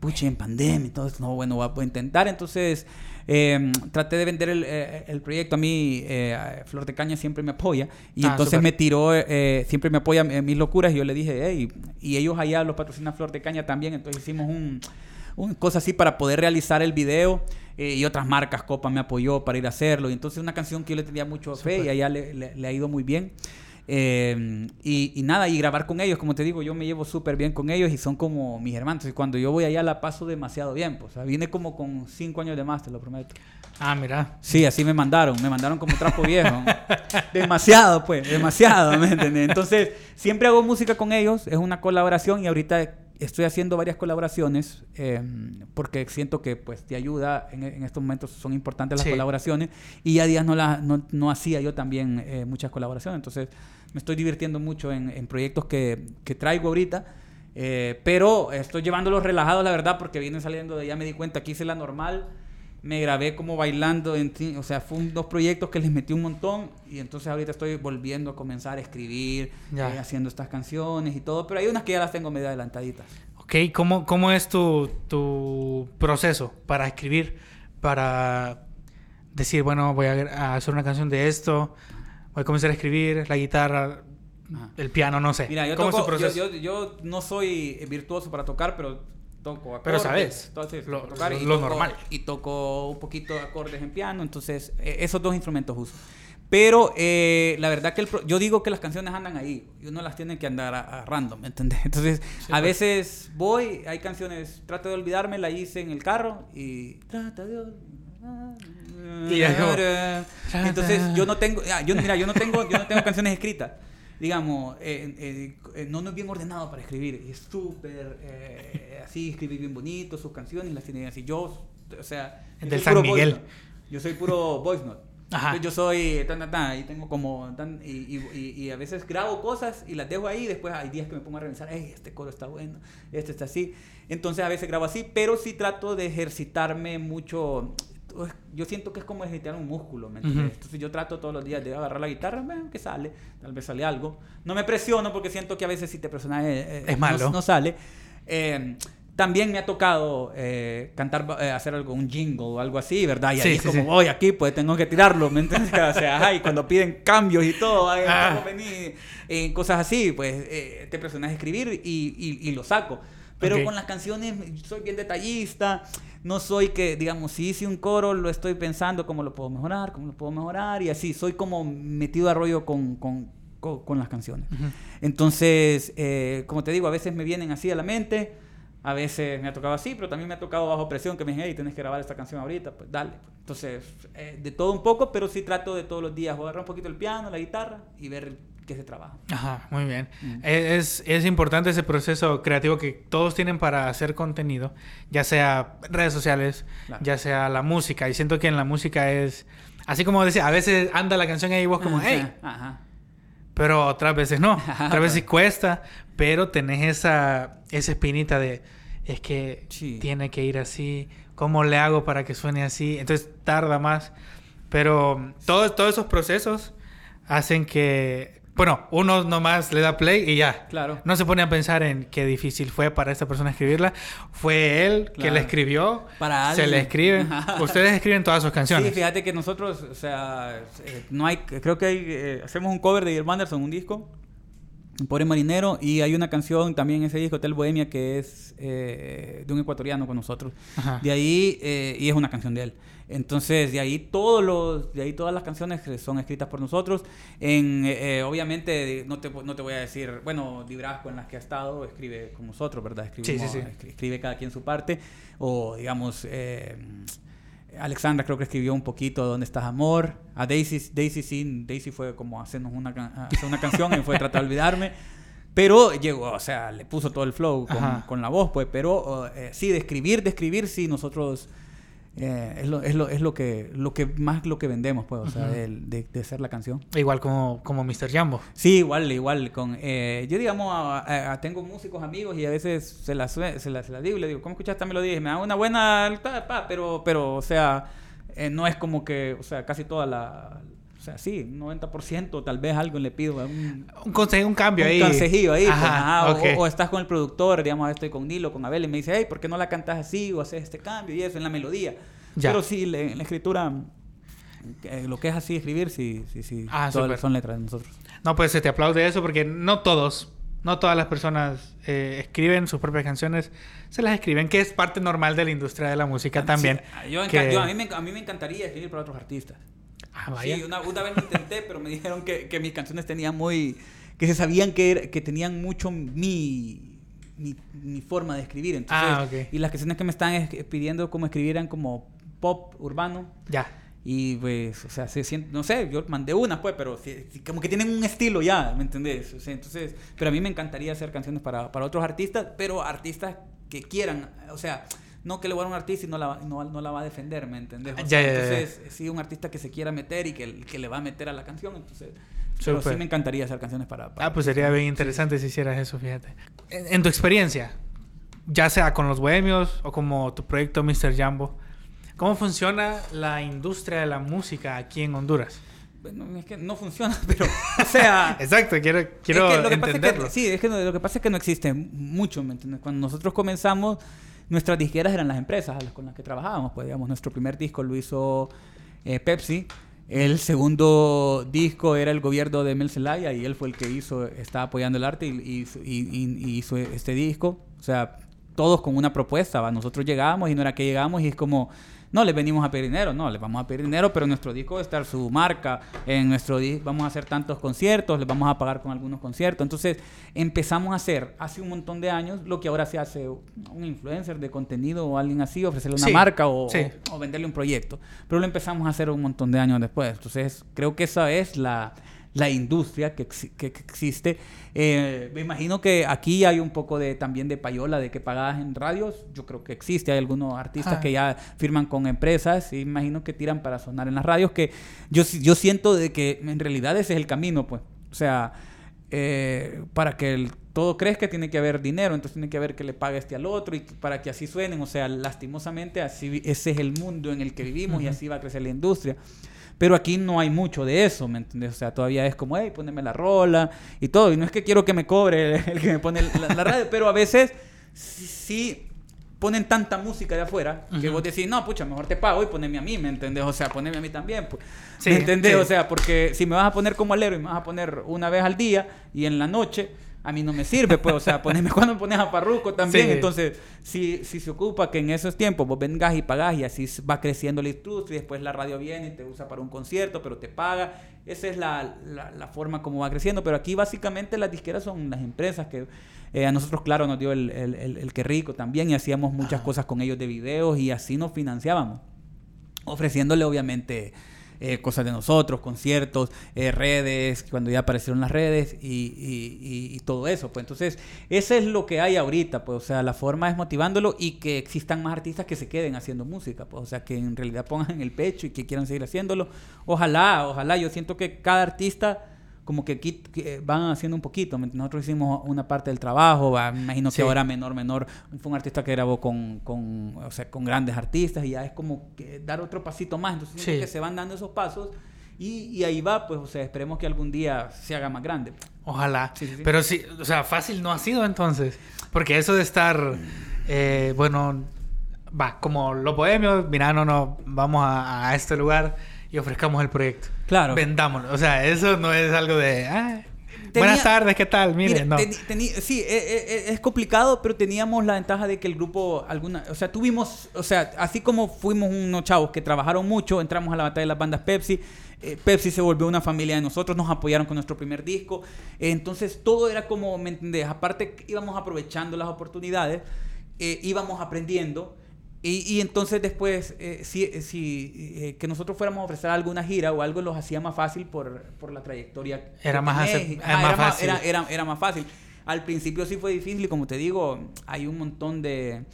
pucha, en pandemia, entonces, no, bueno, voy a intentar. Entonces, eh, traté de vender el, eh, el proyecto. A mí, eh, Flor de Caña siempre me apoya. Y Ah, entonces súper. me tiró, eh, siempre me apoya en mis locuras. Y yo le dije, hey, y ellos allá los patrocinan Flor de Caña también. Entonces hicimos un, un cosa así para poder realizar el video. eh, y otras marcas, Copa me apoyó para ir a hacerlo. Y entonces una canción que yo le tenía mucho fe y allá le, le- le ha ido muy bien. Eh, y, y nada, y grabar con ellos, como te digo, yo me llevo súper bien con ellos y son como mis hermanos. Y cuando yo voy allá la paso demasiado bien. Pues, o sea, vine como con cinco años de más, te lo prometo. Ah, mira. Sí, así me mandaron, me mandaron como trapo viejo. demasiado, pues, demasiado, ¿me entiendes? Entonces, siempre hago música con ellos, es una colaboración y ahorita estoy haciendo varias colaboraciones eh, porque siento que pues te ayuda, en, en estos momentos son importantes las Sí. colaboraciones y ya días no, la, no, no hacía yo también eh, muchas colaboraciones, entonces me estoy divirtiendo mucho en, en proyectos que, que traigo ahorita. Eh, pero estoy llevándolos relajados, la verdad, porque vienen saliendo de ya me di cuenta que hice la normal. Me grabé como bailando, en, o sea, fue un- dos proyectos que les metí un montón. Y entonces ahorita estoy volviendo a comenzar a escribir, Ya. eh, haciendo estas canciones y todo. Pero hay unas que ya las tengo medio adelantaditas. Ok, ¿cómo, cómo es tu, tu proceso para escribir? Para decir, bueno, voy a, a hacer una canción de esto, voy a comenzar a escribir, la guitarra, Ajá. el piano, no sé. Mira, yo, ¿Cómo toco- es tu proceso? yo, yo- yo no soy virtuoso para tocar, pero toco Pero acordes, sabes, entonces, lo- tocar y lo toco- normal. Y toco un poquito de acordes en piano, entonces eh, esos dos instrumentos uso. Pero eh, la verdad que el pro- yo digo que las canciones andan ahí y uno las tiene que andar a, a random, ¿me entendés? Entonces, a pues. veces voy, hay canciones, trato de olvidarme, la hice en el carro y trata de olvidarme. Y ya como- Entonces, yo no tengo, ah, yo, mira, yo no tengo, yo no tengo canciones escritas. Digamos, eh, eh, eh, no, no es bien ordenado para escribir. Es súper eh, así, escribir bien bonito, sus canciones las tiene así. Yo, o sea, yo Del San Miguel. Yo soy puro voice note. Ajá. Entonces, yo soy tan, tan, tan, y tengo como tan, y, y, y- y a veces grabo cosas y las dejo ahí y después hay días que me pongo a revisar, "Ey, este coro está bueno, este está así. Entonces a veces grabo así, pero sí trato de ejercitarme mucho. Yo siento que es como ejercitar un músculo, ¿me entiendes? Ujú. Entonces yo trato todos los días de agarrar la guitarra, que sale, tal vez sale algo. No me presiono porque siento que a veces si te presionas eh, eh, Es no- malo. No, sale. Eh, también me ha tocado eh, cantar, eh, hacer algo, un jingle o algo así, ¿verdad? Y ahí Sí, es sí, como sí. voy aquí, pues tengo que tirarlo, ¿me entiendes? O sea, ay, cuando piden cambios y todo, ay, Ah. Eh, cosas así, pues eh, te presionas a escribir y, y- y lo saco. Pero Ok. con las canciones soy bien detallista, no soy que, digamos, si hice un coro, lo estoy pensando cómo lo puedo mejorar, cómo lo puedo mejorar, y así, soy como metido a rollo con, con, con- con las canciones. Entonces, eh, como te digo, a veces me vienen así a la mente, a veces me ha tocado así, pero también me ha tocado bajo presión que me dicen, hey, tienes que grabar esta canción ahorita, pues dale. Entonces, eh, de todo un poco, pero sí trato de todos los días agarrar un poquito el piano, la guitarra y ver qué se trabaja. Ajá, muy bien. Mm. Es, es importante ese proceso creativo que todos tienen para hacer contenido, ya sea redes sociales, Claro. ya sea la música. Y siento que en la música es, así como decía, a veces anda la canción ahí y vos como, Ajá, hey, Ajá. pero otras veces no. Otras veces cuesta, pero tenés esa, esa espinita de, es que Sí. tiene que ir así, ¿cómo le hago para que suene así? Entonces tarda más. Pero todos, todos esos procesos hacen que, bueno, uno nomás le da play y ya. Claro. No se pone a pensar en qué difícil fue para esta persona escribirla. Fue él que la escribió. Para se alguien. le escribe. Ustedes escriben todas sus canciones. Sí, fíjate que nosotros, o sea, eh, no hay, creo que hay, eh, hacemos un cover de Irv Anderson, un disco, Pobre Marinero. Y hay una canción también en ese disco, Hotel Bohemia, que es eh, de un ecuatoriano con nosotros. Ajá. De ahí, eh, y es una canción de él. Entonces, de ahí todos los, de ahí todas las canciones son escritas por nosotros. En, eh, obviamente, no te, no te voy a decir, bueno, Librasco en las que ha estado escribe con nosotros, ¿verdad? Escribimos- sí, sí. escri- Escribe cada quien su parte. O, digamos, Alexandra creo que escribió un poquito ¿Dónde estás amor? A Daisy, Daisy sí, Daisy fue como hacernos una, hacer una canción y fue tratar de olvidarme. Pero llegó, o sea, le puso todo el flow con, la voz, pues. Pero eh, sí, de escribir, de sí, nosotros eh, es, lo, es, lo, es lo que lo que más lo que vendemos, pues, o sea, el- de, de hacer la canción. Igual como, como Mr. Jambo. Sí, igual, igual. Con, eh, yo, digamos, a- a- a- tengo músicos amigos y a veces se las se las se las digo y le digo, ¿cómo escuchas esta melodía? Y me da una buena, pa, pa, pero, pero, o sea, eh, no es como que, o sea, casi toda la, sea, sí, 90% tal vez algo le pido. Un, Un consejo, un cambio un ahí. consejillo ahí. pues, Ajá, ajá, o- o, estás con el productor, digamos, estoy con Nilo, con Abel, y me dice, hey, ¿por qué no la cantas así? O haces este cambio y eso en la melodía. Ya. Pero sí, le- en la escritura, eh, lo que es así escribir, sí, sí, sí. Ah, todas son letras de nosotros. No, pues se te aplaude eso porque no todos, no todas las personas eh, escriben sus propias canciones, se las escriben, que es parte normal de la industria de la música también. Sí, yo enca- que- yo- a, mí me, a mí me encantaría escribir para otros artistas. Ah, vaya. Sí, una, una vez lo intenté, pero me dijeron que, que mis canciones tenían muy... que se sabían que, que tenían mucho mi, mi, mi forma de escribir. Entonces, Ah, ok. Y las canciones que me están es- pidiendo como escribir eran como pop urbano. Ya. Y pues, o sea, se siente, no sé, yo mandé unas pues, pero sí- sí, como que tienen un estilo ya, ¿me entendés? O sea, entonces, pero a mí me encantaría hacer canciones para, para otros artistas, pero artistas que quieran, o sea, no que le voy a un artista y no la, va- no, no la va a defender, ¿me entendés? O Ya, sea, ya. entonces, sí, un artista que se quiera meter y que, que le va a meter a la canción, entonces, pero sí me encantaría hacer canciones para... para- Ah, pues sería bien interesante si hicieras eso, fíjate. En, en tu experiencia, ya sea con los bohemios o como tu proyecto Mr. Jambo, ¿cómo funciona la industria de la música aquí en Honduras? Bueno, es que no funciona, pero, o sea... Exacto, quiero, quiero Es que lo que pasa es entenderlo. que, sí, es que lo que pasa es que no existe mucho, ¿me entiendes? Cuando nosotros comenzamos, nuestras disqueras eran las empresas con las que trabajábamos. Pues, digamos, nuestro primer disco lo hizo eh, Pepsi. El segundo disco era el gobierno de Mel Zelaya y él fue el que hizo, estaba apoyando el arte y, hizo- este disco. O sea, todos con una propuesta. Nosotros llegábamos y no era que llegamos y es como, no, les venimos a pedir dinero, no, les vamos a pedir dinero, pero en nuestro disco va a estar su marca, en nuestro disco vamos a hacer tantos conciertos, les vamos a pagar con algunos conciertos. Entonces empezamos a hacer hace un montón de años lo que ahora se hace un influencer de contenido o alguien así, ofrecerle una Sí, marca o, sí. o- o venderle un proyecto. Pero lo empezamos a hacer un montón de años después. Entonces creo que esa es la, la industria que, exi- que- que existe. Eh, me imagino que aquí hay un poco de también de payola de que pagadas en radios. Yo creo que existe. Hay algunos artistas Ah. que ya firman con empresas y imagino que tiran para sonar en las radios. Que yo, yo siento de que en realidad ese es el camino, pues. O sea, eh, para que el- todo crezca tiene que haber dinero, entonces tiene que haber que le pague este al otro y para que así suenen, o sea, lastimosamente así ese es el mundo en el que vivimos y Ujú. así va a crecer la industria. Pero aquí no hay mucho de eso, ¿me entiendes? O sea, todavía es como, hey, poneme la rola y todo. Y no es que quiero que me cobre el, el que me pone la, la radio, pero a veces sí, sí ponen tanta música de afuera que vos decís, no, pucha, mejor te pago y poneme a mí, ¿me entendés? O sea, poneme a mí también. Pues. Sí, ¿Me entendés? sí. O sea, porque si me vas a poner como alero y me vas a poner una vez al día y en la noche, a mí no me sirve, pues, o sea, poneme cuando me pones a Parruco también. Sí. Entonces, si, si se ocupa que en esos tiempos vos vengas y pagás y así va creciendo la industria y después la radio viene y te usa para un concierto, pero te paga. Esa es la, la, la forma como va creciendo. Pero aquí básicamente las disqueras son las empresas que eh, a nosotros, claro, nos dio el, el, el, el que rico también y hacíamos muchas Ajá. cosas con ellos de videos y así nos financiábamos ofreciéndole obviamente eh, cosas de nosotros, conciertos, eh, redes, cuando ya aparecieron las redes y, y- y- y todo eso. Pues entonces, eso es lo que hay ahorita, pues, o sea, la forma es motivándolo y que existan más artistas que se queden haciendo música, pues, o sea, que en realidad pongan el pecho y que quieran seguir haciéndolo. Ojalá, ojalá, yo siento que cada artista como que, van haciendo un poquito. Nosotros hicimos una parte del trabajo, va, me imagino que ahora menor, menor, fue un artista que grabó con, con, o sea, con grandes artistas y ya es como que dar otro pasito más. Entonces Sí. que se van dando esos pasos y, y ahí va, pues, o sea, esperemos que algún día se haga más grande. Ojalá. Sí. Pero sí, o sea, fácil no ha sido entonces. Porque eso de estar, eh, bueno, va, como los bohemios, mira, no, no, vamos a, a este lugar y ofrezcamos el proyecto. Claro. Vendámoslo. O sea, eso no es algo de, ah, Buenas tardes, ¿qué tal? Mire, no. teni- sí, eh, eh, eh, es complicado, pero teníamos la ventaja de que el grupo, alguna, o sea, tuvimos, o sea, así como fuimos unos chavos que trabajaron mucho, entramos a la batalla de las bandas Pepsi, eh, Pepsi se volvió una familia de nosotros, nos apoyaron con nuestro primer disco, eh, entonces todo era como, ¿me entendés? Aparte íbamos aprovechando las oportunidades, eh, íbamos aprendiendo. Y, y entonces después, eh, si, eh, si, eh, que nosotros fuéramos a ofrecer alguna gira o algo, los hacía más fácil por, por la trayectoria. Era más era fácil. era, era- era más fácil. Al principio sí fue difícil y como te digo, hay un montón de,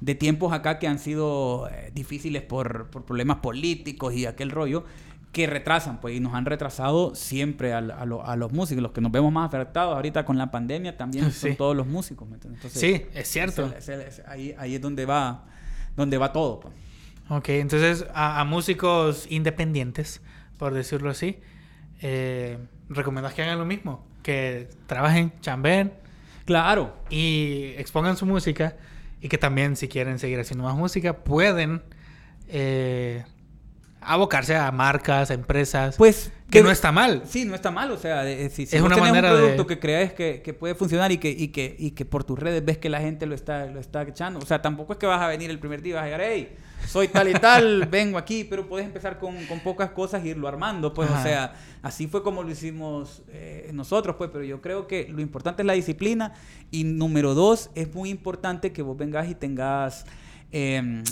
de tiempos acá que han sido eh, difíciles por, por problemas políticos y aquel rollo que retrasan, pues, y nos han retrasado siempre a, lo- a los músicos. Los que nos vemos más afectados ahorita con la pandemia también son Sí. todos los músicos. ¿me entiendes? Entonces, Sí, es cierto. es es ahí, ahí es donde va, donde va todo. pues. Ok, entonces a, a músicos independientes, por decirlo así, eh, ¿recomendás que hagan lo mismo? Que trabajen, chambeen Claro, y expongan su música y que también si quieren seguir haciendo más música pueden eh, abocarse a marcas, a empresas, pues que no está mal. Sí, no está mal. O sea, de- si, si Es vos una tenés manera un de- producto que crees que, que puede funcionar y que, y, que, y que por tus redes ves que la gente lo está, lo está echando. O sea, tampoco es que vas a venir el primer día y vas a llegar, hey, soy tal y tal, vengo aquí, pero puedes empezar con, con pocas cosas e irlo armando. Pues, Ajá. o sea, así fue como lo hicimos eh, nosotros, pues. Pero yo creo que lo importante es la disciplina. Y número dos, es muy importante que vos vengas y tengas. em,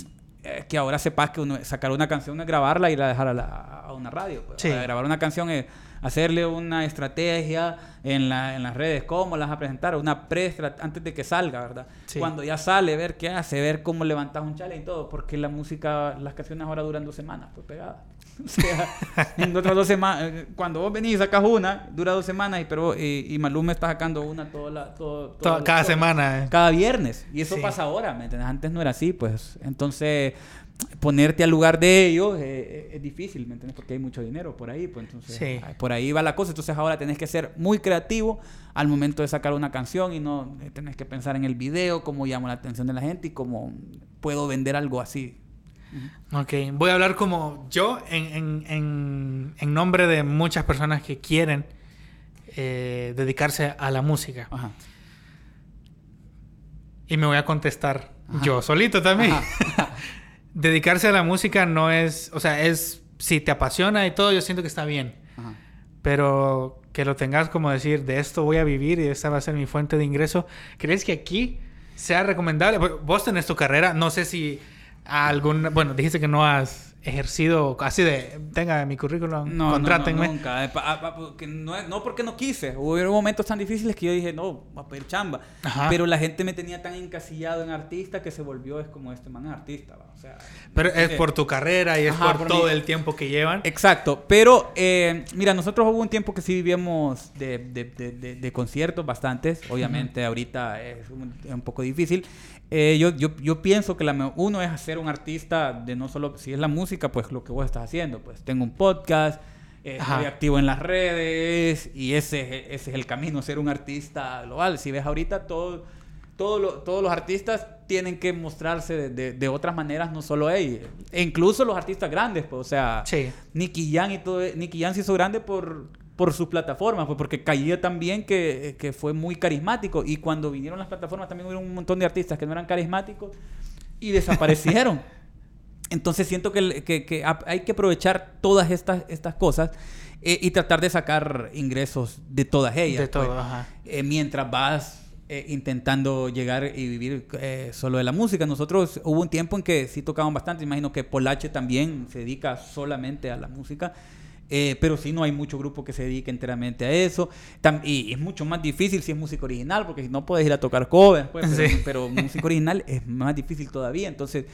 eh, que ahora sepas que uno, sacar una canción es grabarla y ir a dejar a, la- a una radio. pues. Sí. Grabar una canción es hacerle una estrategia en, la- en las redes, cómo las vas a presentar, una pre antes de que salga, ¿verdad? Sí. Cuando ya sale, ver qué hace, ver cómo levantas un chale y todo, porque la música, las canciones ahora duran dos semanas, pues pegadas. O sea, en otras dos semanas, cuando vos venís y sacas una, dura dos semanas, y, pero, y, y Maluma está sacando una toda la, todo, To- todo- cada semana. eh. cada viernes. Y eso Sí. pasa ahora, ¿me entiendes? Antes no era así, pues. Entonces, ponerte al lugar de ellos eh, eh, es difícil, ¿me entiendes? Porque hay mucho dinero por ahí, pues entonces Sí. por ahí va la cosa. Entonces ahora tenés que ser muy creativo al momento de sacar una canción y no eh, tenés que pensar en el video, cómo llamo la atención de la gente y cómo puedo vender algo así. Ok, voy a hablar como yo en, en- en- en nombre de muchas personas que quieren eh, dedicarse a la música. Ajá. Y me voy a contestar Ajá. yo solito también. Dedicarse a la música no es, o sea, es, si te apasiona y todo, yo siento que está bien. Ajá. Pero que lo tengas como decir, de esto voy a vivir y esta va a ser mi fuente de ingreso. ¿Crees que aquí sea recomendable? Vos tenés tu carrera, no sé si algún, bueno, dijiste que no has ejercido así de, tenga mi currículum, No, contrátenme. No, no, nunca. Eh, ah, porque no, es- no porque no quise. Hubo momentos tan difíciles que yo dije, no, voy a pedir chamba. Ajá. Pero la gente me tenía tan encasillado en artista que se volvió, es como este man es artista. ¿va? O sea, Pero es por tu carrera y es Ajá, por, por todo mi- el tiempo que llevan. Exacto, pero eh, mira, nosotros hubo un tiempo que sí vivíamos de, de- de- conciertos bastantes, obviamente ahorita es un, es un poco difícil. Eh, yo, yo, yo pienso que la, uno es ser un artista de no solo, si es la música, pues lo que vos estás haciendo, pues tengo un podcast, eh, estoy activo en las redes y ese, es- ese es el camino, ser un artista global. Si ves ahorita todo... todo lo- todos los artistas tienen que mostrarse de, de- de otras maneras, no solo ellos. E incluso los artistas grandes, pues, o sea, Sí. Nicky Jam y todo, Nicky Jam se hizo grande por, por sus plataformas, pues porque caía también que, que fue muy carismático. Y cuando vinieron las plataformas también hubo un montón de artistas que no eran carismáticos y desaparecieron. Entonces siento que, que- que hay que aprovechar todas estas, estas cosas eh, y tratar de sacar ingresos de todas ellas. De todo, pues, ajá. eh, mientras vas eh, intentando llegar y vivir eh, solo de la música. Nosotros hubo un tiempo en que sí tocaban bastante. Imagino que Polache también se dedica solamente a la música. Eh, pero sí no hay mucho grupo que se dedique enteramente a eso. Tam- y es mucho más difícil si es música original, porque si no puedes ir a tocar covers, pues, pero, Sí. pero música original es más difícil todavía. Entonces,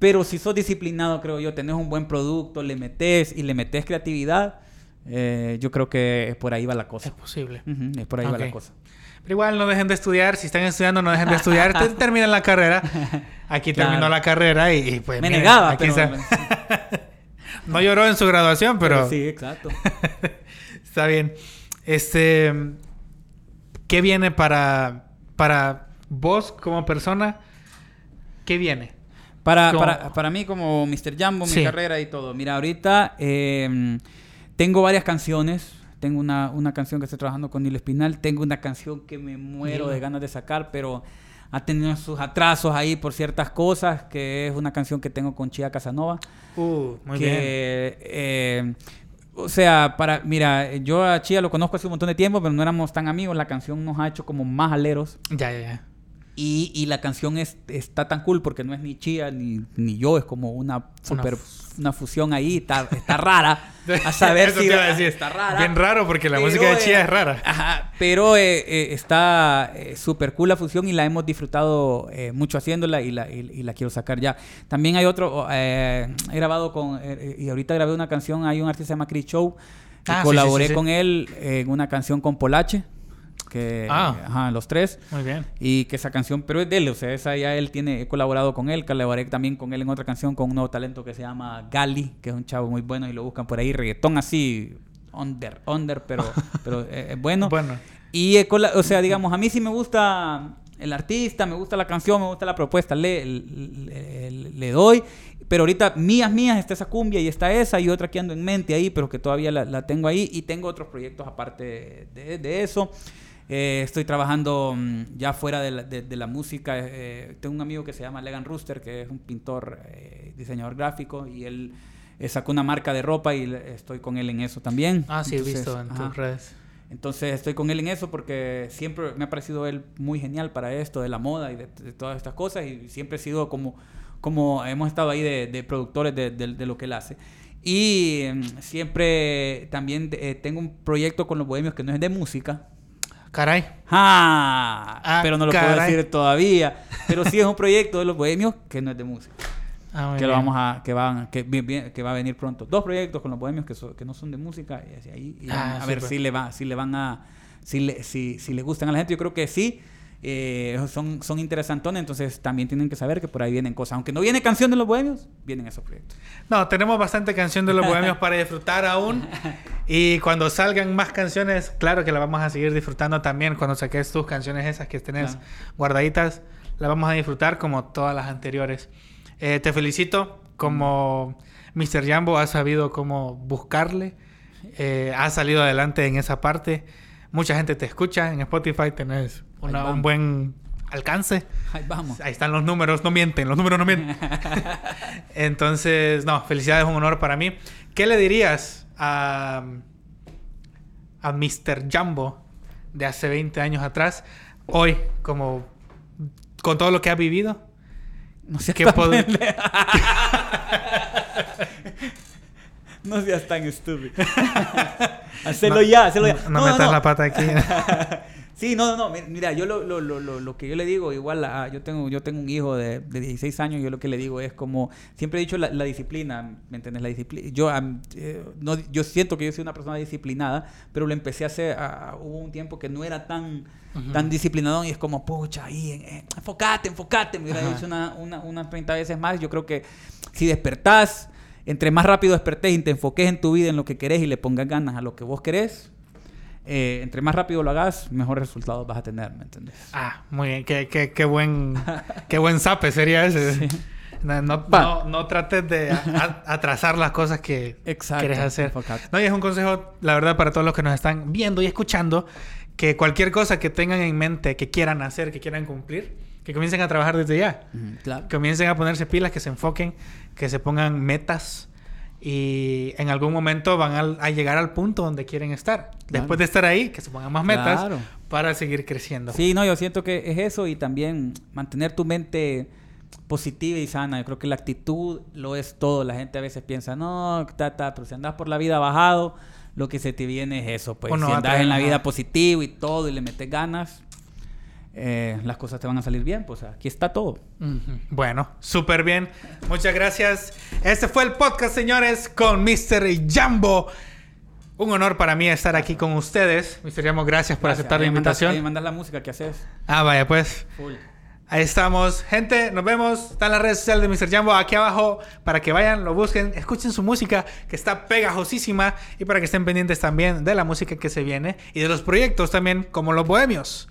pero si sos disciplinado, creo yo, tenés un buen producto, le metes y le metes creatividad, eh, yo creo que por ahí va la Es cosa. posible. Ujú, es por ahí va Ok. la cosa. Pero igual no dejen de estudiar. Si están estudiando, no dejen de estudiar. Te- Terminan la carrera. Aquí Claro. terminó la carrera y, y, pues. Me miren, negaba, aquí pero... No lloró en su graduación, pero. Sí, exacto. Está bien. Este. ¿Qué viene para. Para vos como persona? ¿Qué viene? Para, para, para mí, como Mr. Jambo, mi carrera y todo. Mira, ahorita eh, tengo varias canciones. tengo una, una canción que estoy trabajando con Nilo Espinal, tengo una canción que me muero de ganas de sacar, pero ha tenido sus atrasos ahí por ciertas cosas, que es una canción que tengo con Chia Casanova. Uh, muy que, bien. eh, o sea, para, mira, yo a Chia lo conozco hace un montón de tiempo, pero no éramos tan amigos. La canción nos ha hecho como más aleros. Ya, ya, ya. Y, y la canción es, está tan cool porque no es ni Chia ni, ni yo, es como una super una fusión ahí, está, está rara. A saber Eso si te iba a decir. está rara. Bien raro porque la Pero, música de eh, Chia es rara. Ajá, pero eh, eh, está eh, súper cool la fusión y la hemos disfrutado eh, mucho haciéndola y la, y, y la quiero sacar ya. También hay otro, eh, he grabado con, eh, y ahorita grabé una canción, hay un artista que se llama Chris Show, y Ah, sí, colaboré sí, sí, sí. con él en una canción con Polache, que, Ah. ajá, los tres. Muy bien. Y que esa canción, pero es de él, o sea, esa ya él tiene, he colaborado con él, colaboré también con él en otra canción con un nuevo talento que se llama Gali, que es un chavo muy bueno y lo buscan por ahí, reggaetón así, under, under, pero, pero eh, es bueno. Bueno. Y, o sea, digamos, a mí sí me gusta el artista, me gusta la canción, me gusta la propuesta, le, le, le- le doy. Pero ahorita mías, mías, está esa cumbia y está esa y otra que ando en mente ahí, pero que todavía la, la tengo ahí. Y tengo otros proyectos aparte de, de eso. Eh, estoy trabajando mm, ya fuera de la, de- de la música. eh, tengo un amigo que se llama Legan Rooster, que es un pintor, eh, diseñador gráfico, y él eh, sacó una marca de ropa y estoy con él en eso también. Ah, sí, he visto en tus redes. Entonces estoy con él en eso porque siempre me ha parecido él muy genial para esto de la moda y de, de todas estas cosas y siempre he sido como, como hemos estado ahí de, productores de, lo que él hace. Y mm, siempre también eh, tengo un proyecto con los bohemios que no es de música. Caray. ¡Ah! Ah, pero no lo puedo decir todavía. Pero sí es un proyecto de los bohemios que no es de música. Ah, que lo vamos a que van que, bien- bien- que va a venir pronto dos proyectos con los bohemios que, so- que no son de música y ahí y Ah, a ver si le va si le van a si le si, si le gustan a la gente yo creo que sí eh, son son interesantones entonces también tienen que saber que por ahí vienen cosas aunque no viene canción de los bohemios vienen esos proyectos No, tenemos bastante canción de los bohemios para disfrutar aún. Y cuando salgan más canciones, claro que la vamos a seguir disfrutando también. Cuando saques tus canciones esas que tenés Claro. guardaditas, la vamos a disfrutar como todas las anteriores. Eh, te felicito. Como Mr. Jambo has sabido cómo buscarle. Eh, has salido adelante en esa parte. Mucha gente te escucha. En Spotify tenés una- un buen alcance. Ahí vamos Ahí están los números, no mienten, los números no mienten. Entonces, no, felicidades, un honor para mí. ¿Qué le dirías a, a Mr. Jumbo de hace 20 años atrás, hoy, como con todo lo que ha vivido? no seas ¿Qué tan no seas tan estúpido hacelo No, ya hacelo ya No, no metas la pata aquí. Sí, no, no, no. mi- Mira, yo lo, lo, lo, lo, lo que yo le digo, igual, a- yo tengo yo tengo un hijo de, de 16 años, yo lo que le digo es como, siempre he dicho la, la disciplina, ¿me entiendes? La disciplina. Yo, eh, no, yo siento que yo soy una persona disciplinada, pero lo empecé a hacer, a- hubo un tiempo que no era tan, tan disciplinado y es como, pucha, ahí, eh, enfócate, enfócate. Me hubiera dicho una, una, unas 30 veces más. Yo creo que si despertás, entre más rápido despertés y te enfoques en tu vida, en lo que querés y le pongas ganas a lo que vos querés, eh, entre más rápido lo hagas, mejores resultados vas a tener, ¿me entiendes? Ah, muy bien, qué, qué, qué buen, qué buen zape sería ese. No, no, Va. no- no trates de atrasar las cosas que Exacto, quieres hacer. enfócate. No, y es un consejo, la verdad, para todos los que nos están viendo y escuchando, que cualquier cosa que tengan en mente, que quieran hacer, que quieran cumplir, que comiencen a trabajar desde ya. Ujú, Claro. Comiencen a ponerse pilas, que se enfoquen, que se pongan metas y en algún momento van al- a, llegar al punto donde quieren estar. Después de estar ahí, que se pongan más metas Claro. para seguir creciendo. Sí, no, yo siento que es eso y también mantener tu mente positiva y sana. Yo creo que la actitud lo es todo. La gente a veces piensa, no, ta, ta, pero si andas por la vida bajado, lo que se te viene es eso. Pues si andas en la vida positivo y todo y le metes ganas, eh, las cosas te van a salir bien. Pues aquí está todo. Bueno, súper bien. Muchas gracias. Este fue el podcast, señores, con Mr. Jambo. Un honor para mí estar aquí con ustedes. Mr. Jambo, gracias por Gracias. aceptar la Ahí mandas- invitación. ahí mandas la música que haces. Ah, vaya, pues. Full. Ahí estamos. Gente, nos vemos. Están las redes sociales de Mr. Jambo aquí abajo para que vayan, lo busquen, escuchen su música que está pegajosísima y para que estén pendientes también de la música que se viene y de los proyectos también como los bohemios.